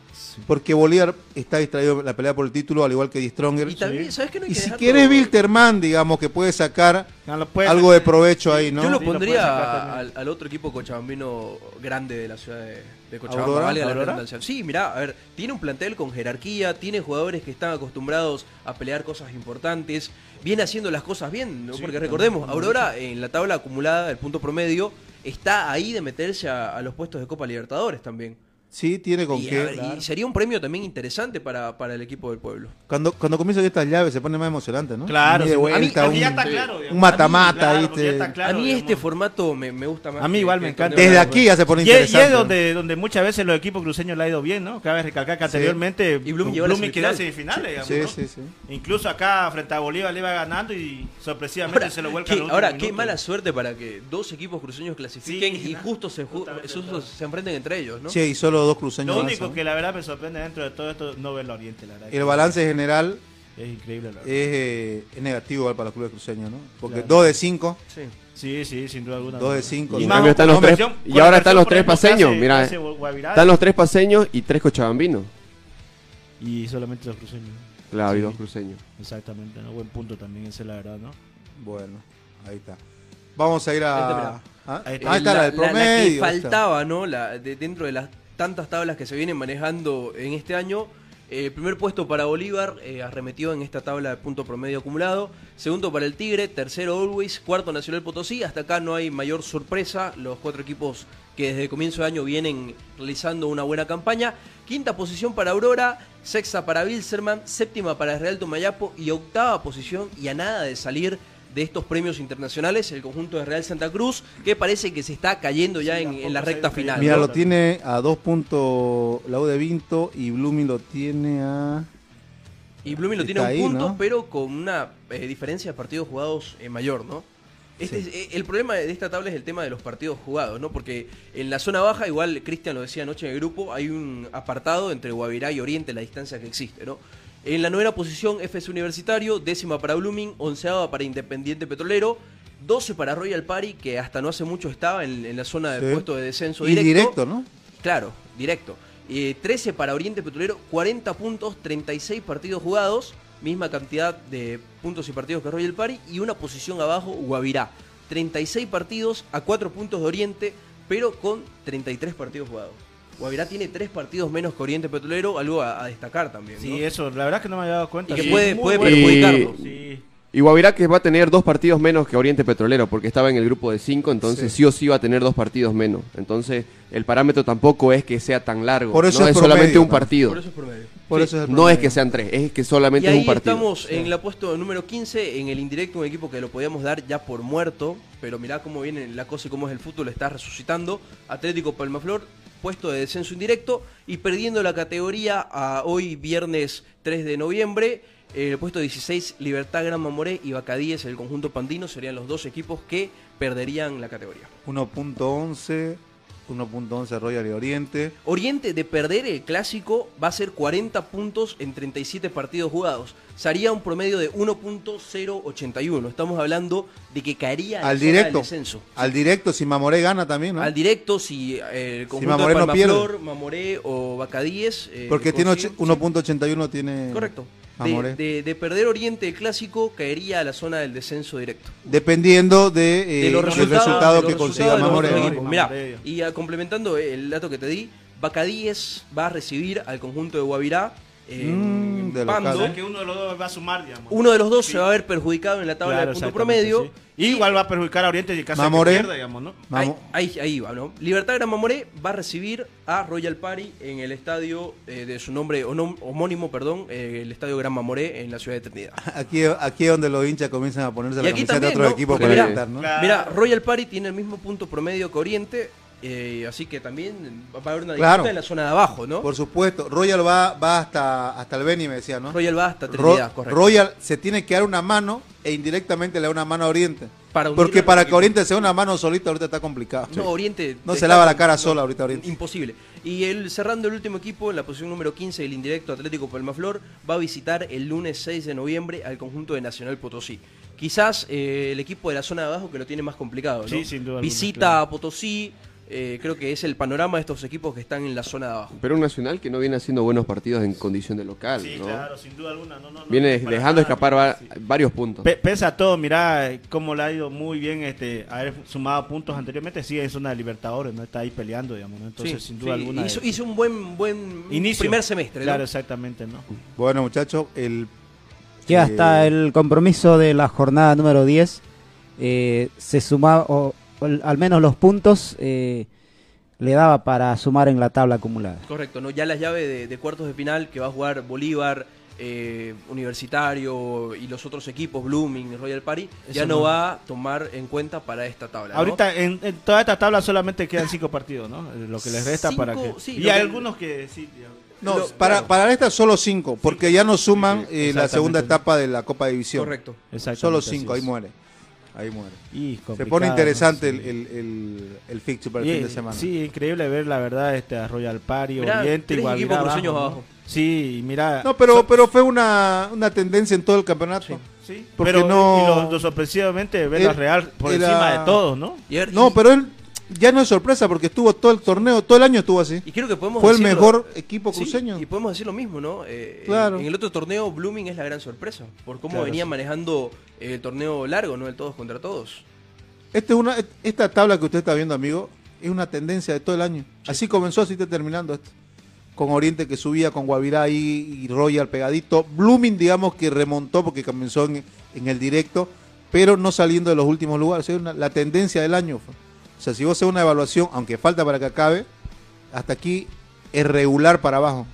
Porque Bolívar está distraído en la pelea por el título, al igual que Stronger. Y también, ¿sabes qué? No hay Y que si quieres Wilterman, digamos, que puede sacar No, lo puede algo de provecho ahí, ¿no? Yo lo Sí, lo puede pondría al, al otro equipo cochabambino grande de la ciudad de, de Cochabamba. ¿Aurora? valga la redundancia. Sí, mirá, a ver, tiene un plantel con jerarquía, tiene jugadores que están acostumbrados a pelear cosas importantes, viene haciendo las cosas bien, ¿no? Sí, porque recordemos, Aurora en la tabla acumulada, el punto promedio, está ahí de meterse a, a los puestos de Copa Libertadores también. Sí, tiene con Y, a qué. ver, y sería un premio también interesante para, para el equipo del pueblo. Cuando, cuando comienzan estas llaves se pone más emocionante, ¿no? Claro, de sí. vuelta, a mí, porque un, ya está claro. digamos. un mata-mata, ya está claro, a mí digamos. este formato me, me gusta más. A mí igual que me encanta. Desde aquí ya se pone Y es, y interesante. es donde, donde muchas veces los equipos cruceños le ha ido bien, ¿no? Cabe recalcar que Sí. anteriormente Y a quedó en semifinal. semifinales, Sí, digamos, sí, sí. ¿no? Incluso acá frente a Bolívar le iba ganando y sorpresivamente Ahora, se lo vuelca qué, ahora, qué mala suerte para que dos equipos cruceños clasifiquen Sí, y justo se, enfrenten entre ellos, ¿no? Che, y solo dos cruceños Lo único que la verdad me sorprende dentro de todo esto no ver el Oriente, la verdad. El balance general Es increíble, la verdad. es, eh, es negativo para los clubes cruceños, ¿no? Porque Claro. 2 de 5, Sí. Sí, sí, sin duda alguna. 2 de 5. Y en más cambio están los tres, y ahora están los tres paseños, mira, Guavirá están los tres paseños y tres cochabambinos. Y solamente los cruceños. Claro, y dos cruceños. Exactamente, ¿no? Buen punto también, ese es la verdad, ¿no? Bueno, ahí está. Vamos a ir a. mirá. ¿Ah? Ahí Eh, está la, del promedio. faltaba, ¿no? La, de- dentro de las tantas tablas que se vienen manejando en este año. eh, primer puesto para Bolívar, eh, arremetió en esta tabla de punto promedio acumulado. Segundo para el Tigre, tercero Always, cuarto Nacional Potosí. Hasta acá no hay mayor sorpresa. Los cuatro equipos que desde comienzo de año vienen realizando una buena campaña. Quinta posición para Aurora, sexta para Bilserman, séptima para Real Tomayapo y octava posición y a nada de salir de estos premios internacionales, el conjunto de Real Santa Cruz, que parece que se está cayendo ya en, en la recta final. Mira, ¿no? lo tiene a 2 puntos la U de Vinto y Blooming lo tiene a. Y Blooming lo tiene Está un ahí, punto, ¿no? pero con una eh, diferencia de partidos jugados eh, mayor, ¿no? Este es- eh, el problema de esta tabla es el tema de los partidos jugados, ¿no? Porque en la zona baja, igual Cristian lo decía anoche en el grupo, hay un apartado entre Guavirá y Oriente, la distancia que existe, ¿no? En la novena posición, FS Universitario, décima para Blooming, onceava para Independiente Petrolero, 12 para Royal Party, que hasta no hace mucho estaba en, en la zona de Sí. puesto de descenso Y directo. directo, ¿no? Claro, directo. Eh, 13 para Oriente Petrolero, 40 puntos, 36 partidos jugados, misma cantidad de puntos y partidos que Royal Party, y una posición abajo, Guavirá. 36 partidos a 4 puntos de Oriente, pero con 33 partidos jugados. Guavirá tiene 3 partidos menos que Oriente Petrolero, algo a, a destacar también. ¿no? Sí, eso, la verdad es que no me había dado cuenta. Y que Sí, puede- perjudicarlo. Sí. Y Guavirá que va a tener dos partidos menos que Oriente Petrolero, porque estaba en el grupo de cinco, entonces sí, o sí va a tener dos partidos menos. Entonces el parámetro tampoco es que sea tan largo, Por eso no es es, solamente un ¿no? partido. Por eso es promedio. Por Sí. eso es el No es que sean tres, es que solamente Y es un partido. estamos en la puesto número 15, en el indirecto, un equipo que lo podíamos dar ya por muerto, pero mirá cómo viene la cosa y cómo es el fútbol, está resucitando. Atlético Palmaflor, puesto de descenso indirecto y perdiendo la categoría a hoy viernes 3 de noviembre. El puesto 16, Libertad Gran Mamoré y Bacadíes, el conjunto pandino, serían los dos equipos que perderían la categoría. 1.11. 1.11 Royal y Oriente. Oriente de perder el clásico va a ser 40 puntos en 37 partidos jugados. Sería un promedio de 1.081. Estamos hablando de que caería en Al zona del directo. descenso. Al directo, si Mamoré gana también, ¿no? Al directo, si eh, el conjunto Mamoré de no pierde. Mamoré o Bacadíes... eh, Porque tiene consiguen- och- 1.81 tiene Correcto. De, de- de perder Oriente el clásico, caería a la zona del descenso directo. Dependiendo de, eh, de los del resultados, resultado de los que consiga Mamoré. Mirá, y complementando el dato que te di, Bacadíes va a recibir al conjunto de Guavirá en Mm, de Pando. O sea que uno de los dos va a sumar, digamos. Uno de los dos se va a ver perjudicado en la tabla Claro, de punto promedio. sí. Y igual va a perjudicar a Oriente y caso de que Mamoré. pierda, digamos, ¿no? Ahí, ahí, ahí va, ¿no? Libertad Gran Mamoré va a recibir a Royal Party en el estadio eh, de su nombre homónimo, perdón, eh, el estadio Gran Mamoré en la ciudad de Trinidad. Aquí, aquí es donde los hinchas comienzan a ponerse Y la aquí camiseta de también, otro ¿no? equipo Porque para mira, alentar, ¿no? mira, Royal Party tiene el mismo punto promedio que Oriente, eh, así que también va a haber una disputa Claro. en la zona de abajo, ¿no? Por supuesto. Royal va, va hasta, hasta el Beni, me decía, ¿no? Royal va hasta Ro- Trinidad, correcto. Royal se tiene que dar una mano e indirectamente le da una mano a Oriente. Para Porque para que. Oriente sea una mano solita ahorita está complicado. No, Oriente. No se lava la cara no, sola ahorita Oriente. Imposible. Y el cerrando el último equipo en la posición número 15 del indirecto Atlético Palmaflor va a visitar el lunes 6 de noviembre al conjunto de Nacional Potosí. Quizás eh, el equipo de la zona de abajo que lo tiene más complicado. ¿no? Sí, sin duda alguna, Visita claro. a Potosí. Eh, creo que es el panorama de estos equipos que están en la zona de abajo. Pero un Nacional que no viene haciendo buenos partidos en condición de local, Sí, ¿no? claro, sin duda alguna. No, no, no, viene dejando nada, escapar va- varios puntos. Pese a todo, mira eh, cómo le ha ido muy bien este haber sumado puntos anteriormente. Sigue en zona de Libertadores, no está ahí peleando, digamos. ¿no? Entonces, Sí, sin duda sí, alguna. hizo, eh, hizo un buen, buen inicio. primer semestre. ¿no? Claro, exactamente, ¿no? Bueno, muchachos, el. Que hasta el compromiso de la jornada número 10 eh, se sumaba, o al al menos los puntos eh, le daba para sumar en la tabla acumulada. Correcto, ¿no? Ya las llaves de, de cuartos de final que va a jugar Bolívar, eh, Universitario y los otros equipos, Blooming, Royal Party, ya no, no. va a tomar en cuenta para esta tabla. ¿no? Ahorita en, en toda esta tabla solamente quedan cinco partidos, ¿no? Eh, Lo que les resta Cinco, para que. sí, y hay que- algunos que sí. No, Lo- para, claro. para esta solo cinco, porque ya no suman eh, la segunda etapa de la Copa División. Correcto. Solo cinco, ahí muere. Ahí muere. Y Se pone ¿no? interesante Sí. el, el, el, el fixture para el fin de semana. Sí, increíble ver la verdad este a Royal Party, Mirá, Oriente, tres igual. equipos mira cruceños ¿no? abajo. Sí, mira. No, pero, pero fue una, una tendencia en todo el campeonato. Sí, Porque pero no. y lo, lo sorpresivamente ver la Él Real por era- encima de todos, ¿no? Y, No, pero él ya no es sorpresa porque estuvo todo el torneo, todo el año estuvo así. y creo que podemos Fue el mejor equipo Sí, cruceño. y podemos decir lo mismo, ¿no? Eh, Claro. En el otro torneo, Blooming es la gran sorpresa, por cómo Claro, venía sí. manejando el torneo largo, ¿no? El todos contra todos. Este es una, esta tabla que usted está viendo, amigo, es una tendencia de todo el año. Así comenzó, así está terminando esto. Con Oriente que subía, con Guavirá y Royal pegadito. Blooming, digamos que remontó porque comenzó en, en el directo, pero no saliendo de los últimos lugares. Es una- la tendencia del año. fue. O sea, si vos haces una evaluación, aunque falta para que acabe, hasta aquí es regular para abajo.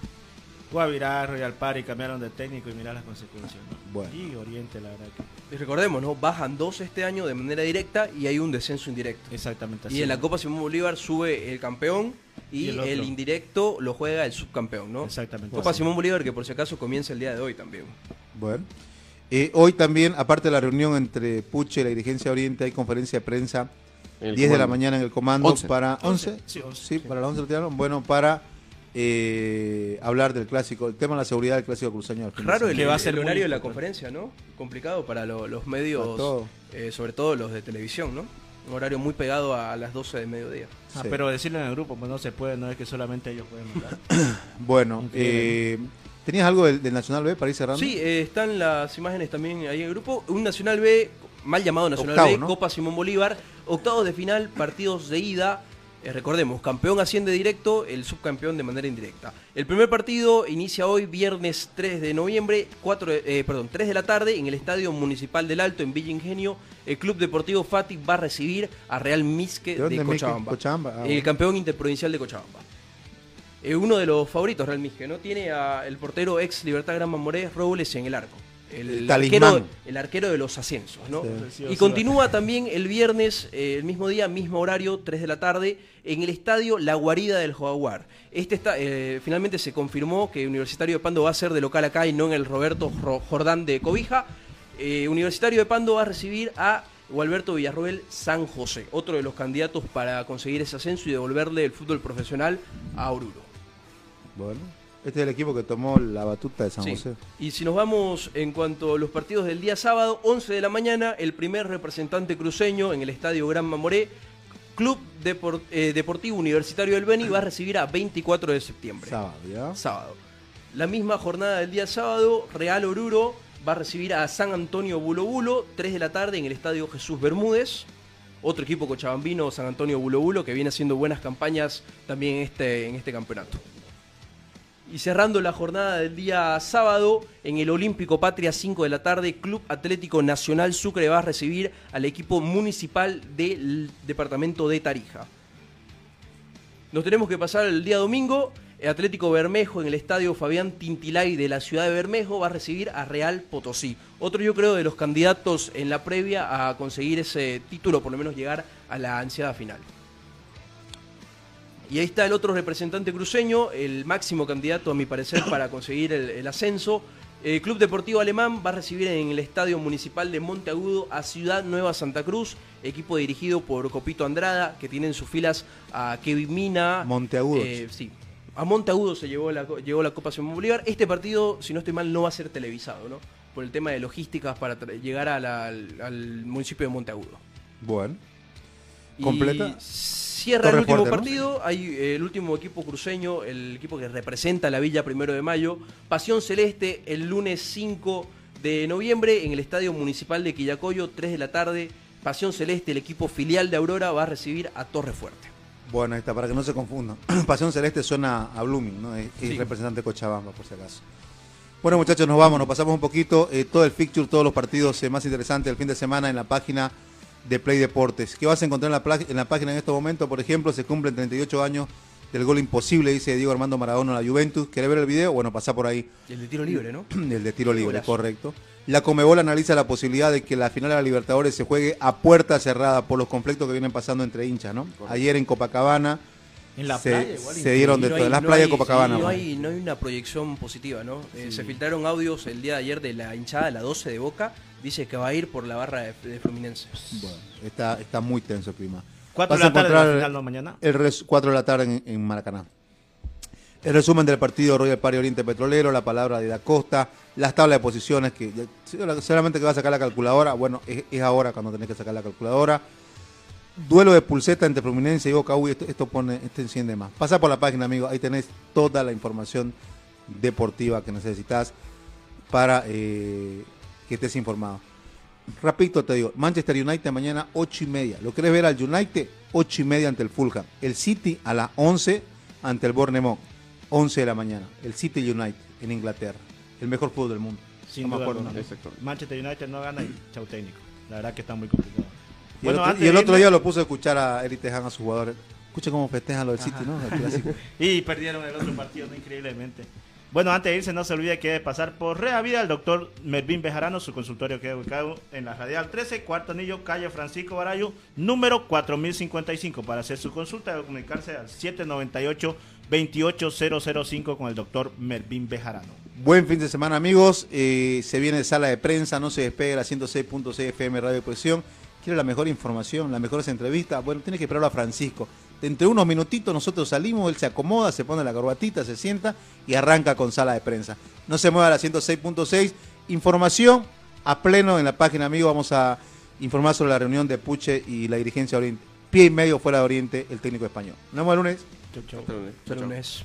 Guavirá, Royal Party cambiaron de técnico y mira las consecuencias, ¿no? Bueno. Y Oriente, la verdad que. Y recordemos, ¿no? Bajan dos este año de manera directa y hay un descenso indirecto. Exactamente así. Y en la Copa Simón Bolívar sube el campeón y, Y el indirecto lo juega el subcampeón, ¿no? Exactamente. Copa así. Simón Bolívar que por si acaso comienza el día de hoy también. Bueno. Eh, hoy también, aparte de la reunión entre Puche y la dirigencia de Oriente, hay conferencia de prensa En el 10 de la mañana en el comando 11. para 11, 11. sí, 11, Sí, para las 11 lo tiraron. Bueno, para eh, hablar del clásico, el tema de la seguridad del clásico cruceño. Raro el. Que va a ser el horario de la conferencia, ¿no? Complicado para lo- los Para medios, todo. eh, sobre todo los de televisión, ¿no? Un horario muy pegado a las 12 de mediodía. Ah, Sí. pero decirlo en el grupo, pues no se puede, no es que solamente ellos pueden hablar. Bueno, eh, ¿tenías algo del, del Nacional B para ir cerrando? Sí, eh, están las imágenes también ahí en el grupo. Un Nacional B, mal llamado Nacional Octavo, B, ¿no? Copa Simón Bolívar, octavos de final, partidos de ida. Eh, recordemos, campeón asciende directo, el subcampeón de manera indirecta. El primer partido inicia hoy, viernes 3 de noviembre, 4, de- eh, perdón, 3 de la tarde, en el Estadio Municipal del Alto, en Villa Ingenio. El Club Deportivo Fati va a recibir a Real Misque ¿De? Cochabamba. Cochabamba, ah, el campeón interprovincial de Cochabamba. Eh, uno de los favoritos Real Misque, ¿no? Tiene a el portero ex Libertad Gran Mamoré, Robles en el arco. El, El arquero, el arquero de los ascensos, Y continúa también el viernes, eh, el mismo día, mismo horario, 3 de la tarde, en el estadio La Guarida del Jaguar. Este está, eh, finalmente se confirmó que Universitario de Pando va a ser de local acá y no en el Roberto Ro- Jordán de Cobija. Eh, Universitario de Pando va a recibir a o Alberto Villarroel San José, otro de los candidatos para conseguir ese ascenso y devolverle el fútbol profesional a Oruro. Bueno, este es el equipo que tomó la batuta de San Sí. José. Y si nos vamos en cuanto a los partidos del día sábado, 11 de la mañana, el primer representante cruceño en el estadio Gran Mamoré, Club Depor- eh, Deportivo Universitario del Beni, va a recibir a 24 de septiembre. Sábado, ¿ya? Sábado. La misma jornada del día sábado, Real Oruro va a recibir a San Antonio Bulo Bulo, 3 de la tarde en el estadio Jesús Bermúdez. Otro equipo cochabambino, San Antonio Bulo Bulo, que viene haciendo buenas campañas también en este, en este campeonato. Y cerrando la jornada del día sábado, en el Olímpico Patria 5 de la tarde, Club Atlético Nacional Sucre va a recibir al equipo municipal del departamento de Tarija. Nos tenemos que pasar el día domingo. El Atlético Bermejo en el estadio Fabián Tintilay de la ciudad de Bermejo va a recibir a Real Potosí. Otro yo creo de los candidatos en la previa a conseguir ese título, por lo menos llegar a la ansiada final. Y ahí está el otro representante cruceño, el máximo candidato a mi parecer para conseguir el, el ascenso. El Club Deportivo Alemán va a recibir en el Estadio Municipal de Monteagudo a Ciudad Nueva Santa Cruz, equipo dirigido por Copito Andrada, que tiene en sus filas a Kevin Mina. Monteagudo. eh, sí. A Monteagudo se llevó la, llegó la Copa Simón Bolívar. Este partido, si no estoy mal, no va a ser televisado, ¿no? Por el tema de logísticas para llegar a la- al, al municipio de Monteagudo. Bueno. Y ¿Completa? Cierra el último partido. Hay eh, el último equipo cruceño, el equipo que representa la Villa Primero de Mayo. Pasión Celeste el lunes 5 de noviembre en el Estadio Municipal de Quillacoyo, 3 de la tarde. Pasión Celeste, el equipo filial de Aurora, va a recibir a Torre Fuerte. Bueno, ahí está, para que no se confundan. Pasión Celeste suena a Blooming, ¿no? Es, es Sí. representante de Cochabamba, por si acaso. Bueno, muchachos, nos vamos, nos pasamos un poquito. eh, todo el fixture, todos los partidos eh, más interesantes del fin de semana en la página de Play Deportes. ¿Qué vas a encontrar en la, en la página en este momento? Por ejemplo, se cumplen 38 años del gol imposible, dice Diego Armando Maradona a la Juventus. ¿Querés ver el video? Bueno, pasá por ahí. El de tiro libre, ¿no? el de tiro libre, correcto. La Comebol analiza la posibilidad de que la final de la Libertadores se juegue a puerta cerrada por los conflictos que vienen pasando entre hinchas, ¿no? Ayer en Copacabana En la se, playa igual, se dieron de no todo, en las no playas hay- de Copacabana. sí, no, hay, no hay una proyección positiva, ¿no? Eh, se filtraron audios el día de ayer de la hinchada, la 12 de Boca. Dice que va a ir por la barra de, de Fluminense. Bueno, está, está muy tenso el clima. Cuatro Vas de a la tarde encontrar la final, ¿no? Mañana. El res- 4 de la tarde en, en Maracaná. El resumen del partido Royal Party Oriente Petrolero, la palabra de Da Costa, las tablas de posiciones, que seguramente que va a sacar la calculadora. Bueno, es, es ahora cuando tenés que sacar la calculadora. Duelo de pulseta entre Fluminense y Boca. Uy, esto, esto pone, esto enciende más. Pasa por la página, amigo. Ahí tenés toda la información deportiva que necesitas para eh, que estés informado. Rapidito te digo, Manchester United mañana 8 y media. ¿Lo querés ver al United? 8 y media ante el Fulham. El City a las 11 ante el Bournemouth. 11 de la mañana. El City United en Inglaterra. El mejor fútbol del mundo. Sin No me acuerdo nombre. Manchester United no gana y chau técnico. La verdad que está muy complicado. Y el, otro, y el día lo puse a escuchar a Eric Tejan a sus jugadores. Escucha cómo festejan lo del City, ¿no? El y perdieron el otro partido, ¿no? increíblemente. Bueno, antes de irse, no se olvide que debe pasar por Rea Vida el doctor Mervin Bejarano, su consultorio queda ubicado en la Radial 13, cuarto anillo, calle Francisco Barayo, número 4055. Para hacer su consulta, debe comunicarse al 798-28005 con el doctor Mervin Bejarano. Buen fin de semana, amigos. Eh, se viene sala de prensa, no se despegue la 106.6 FM Radio Cohesión. Quiere la mejor información, las mejores entrevistas. Bueno, tiene que esperarlo a Francisco. Entre unos minutitos nosotros salimos, él se acomoda, se pone la corbatita, se sienta y arranca con sala de prensa. No se mueva la 106.6. Información a pleno en la página, amigo. Vamos a informar sobre la reunión de Puche y la dirigencia Oriente. Pie y medio fuera de Oriente, el técnico español. Nos vemos el lunes. Chau, chau. Hasta lunes. Hasta lunes.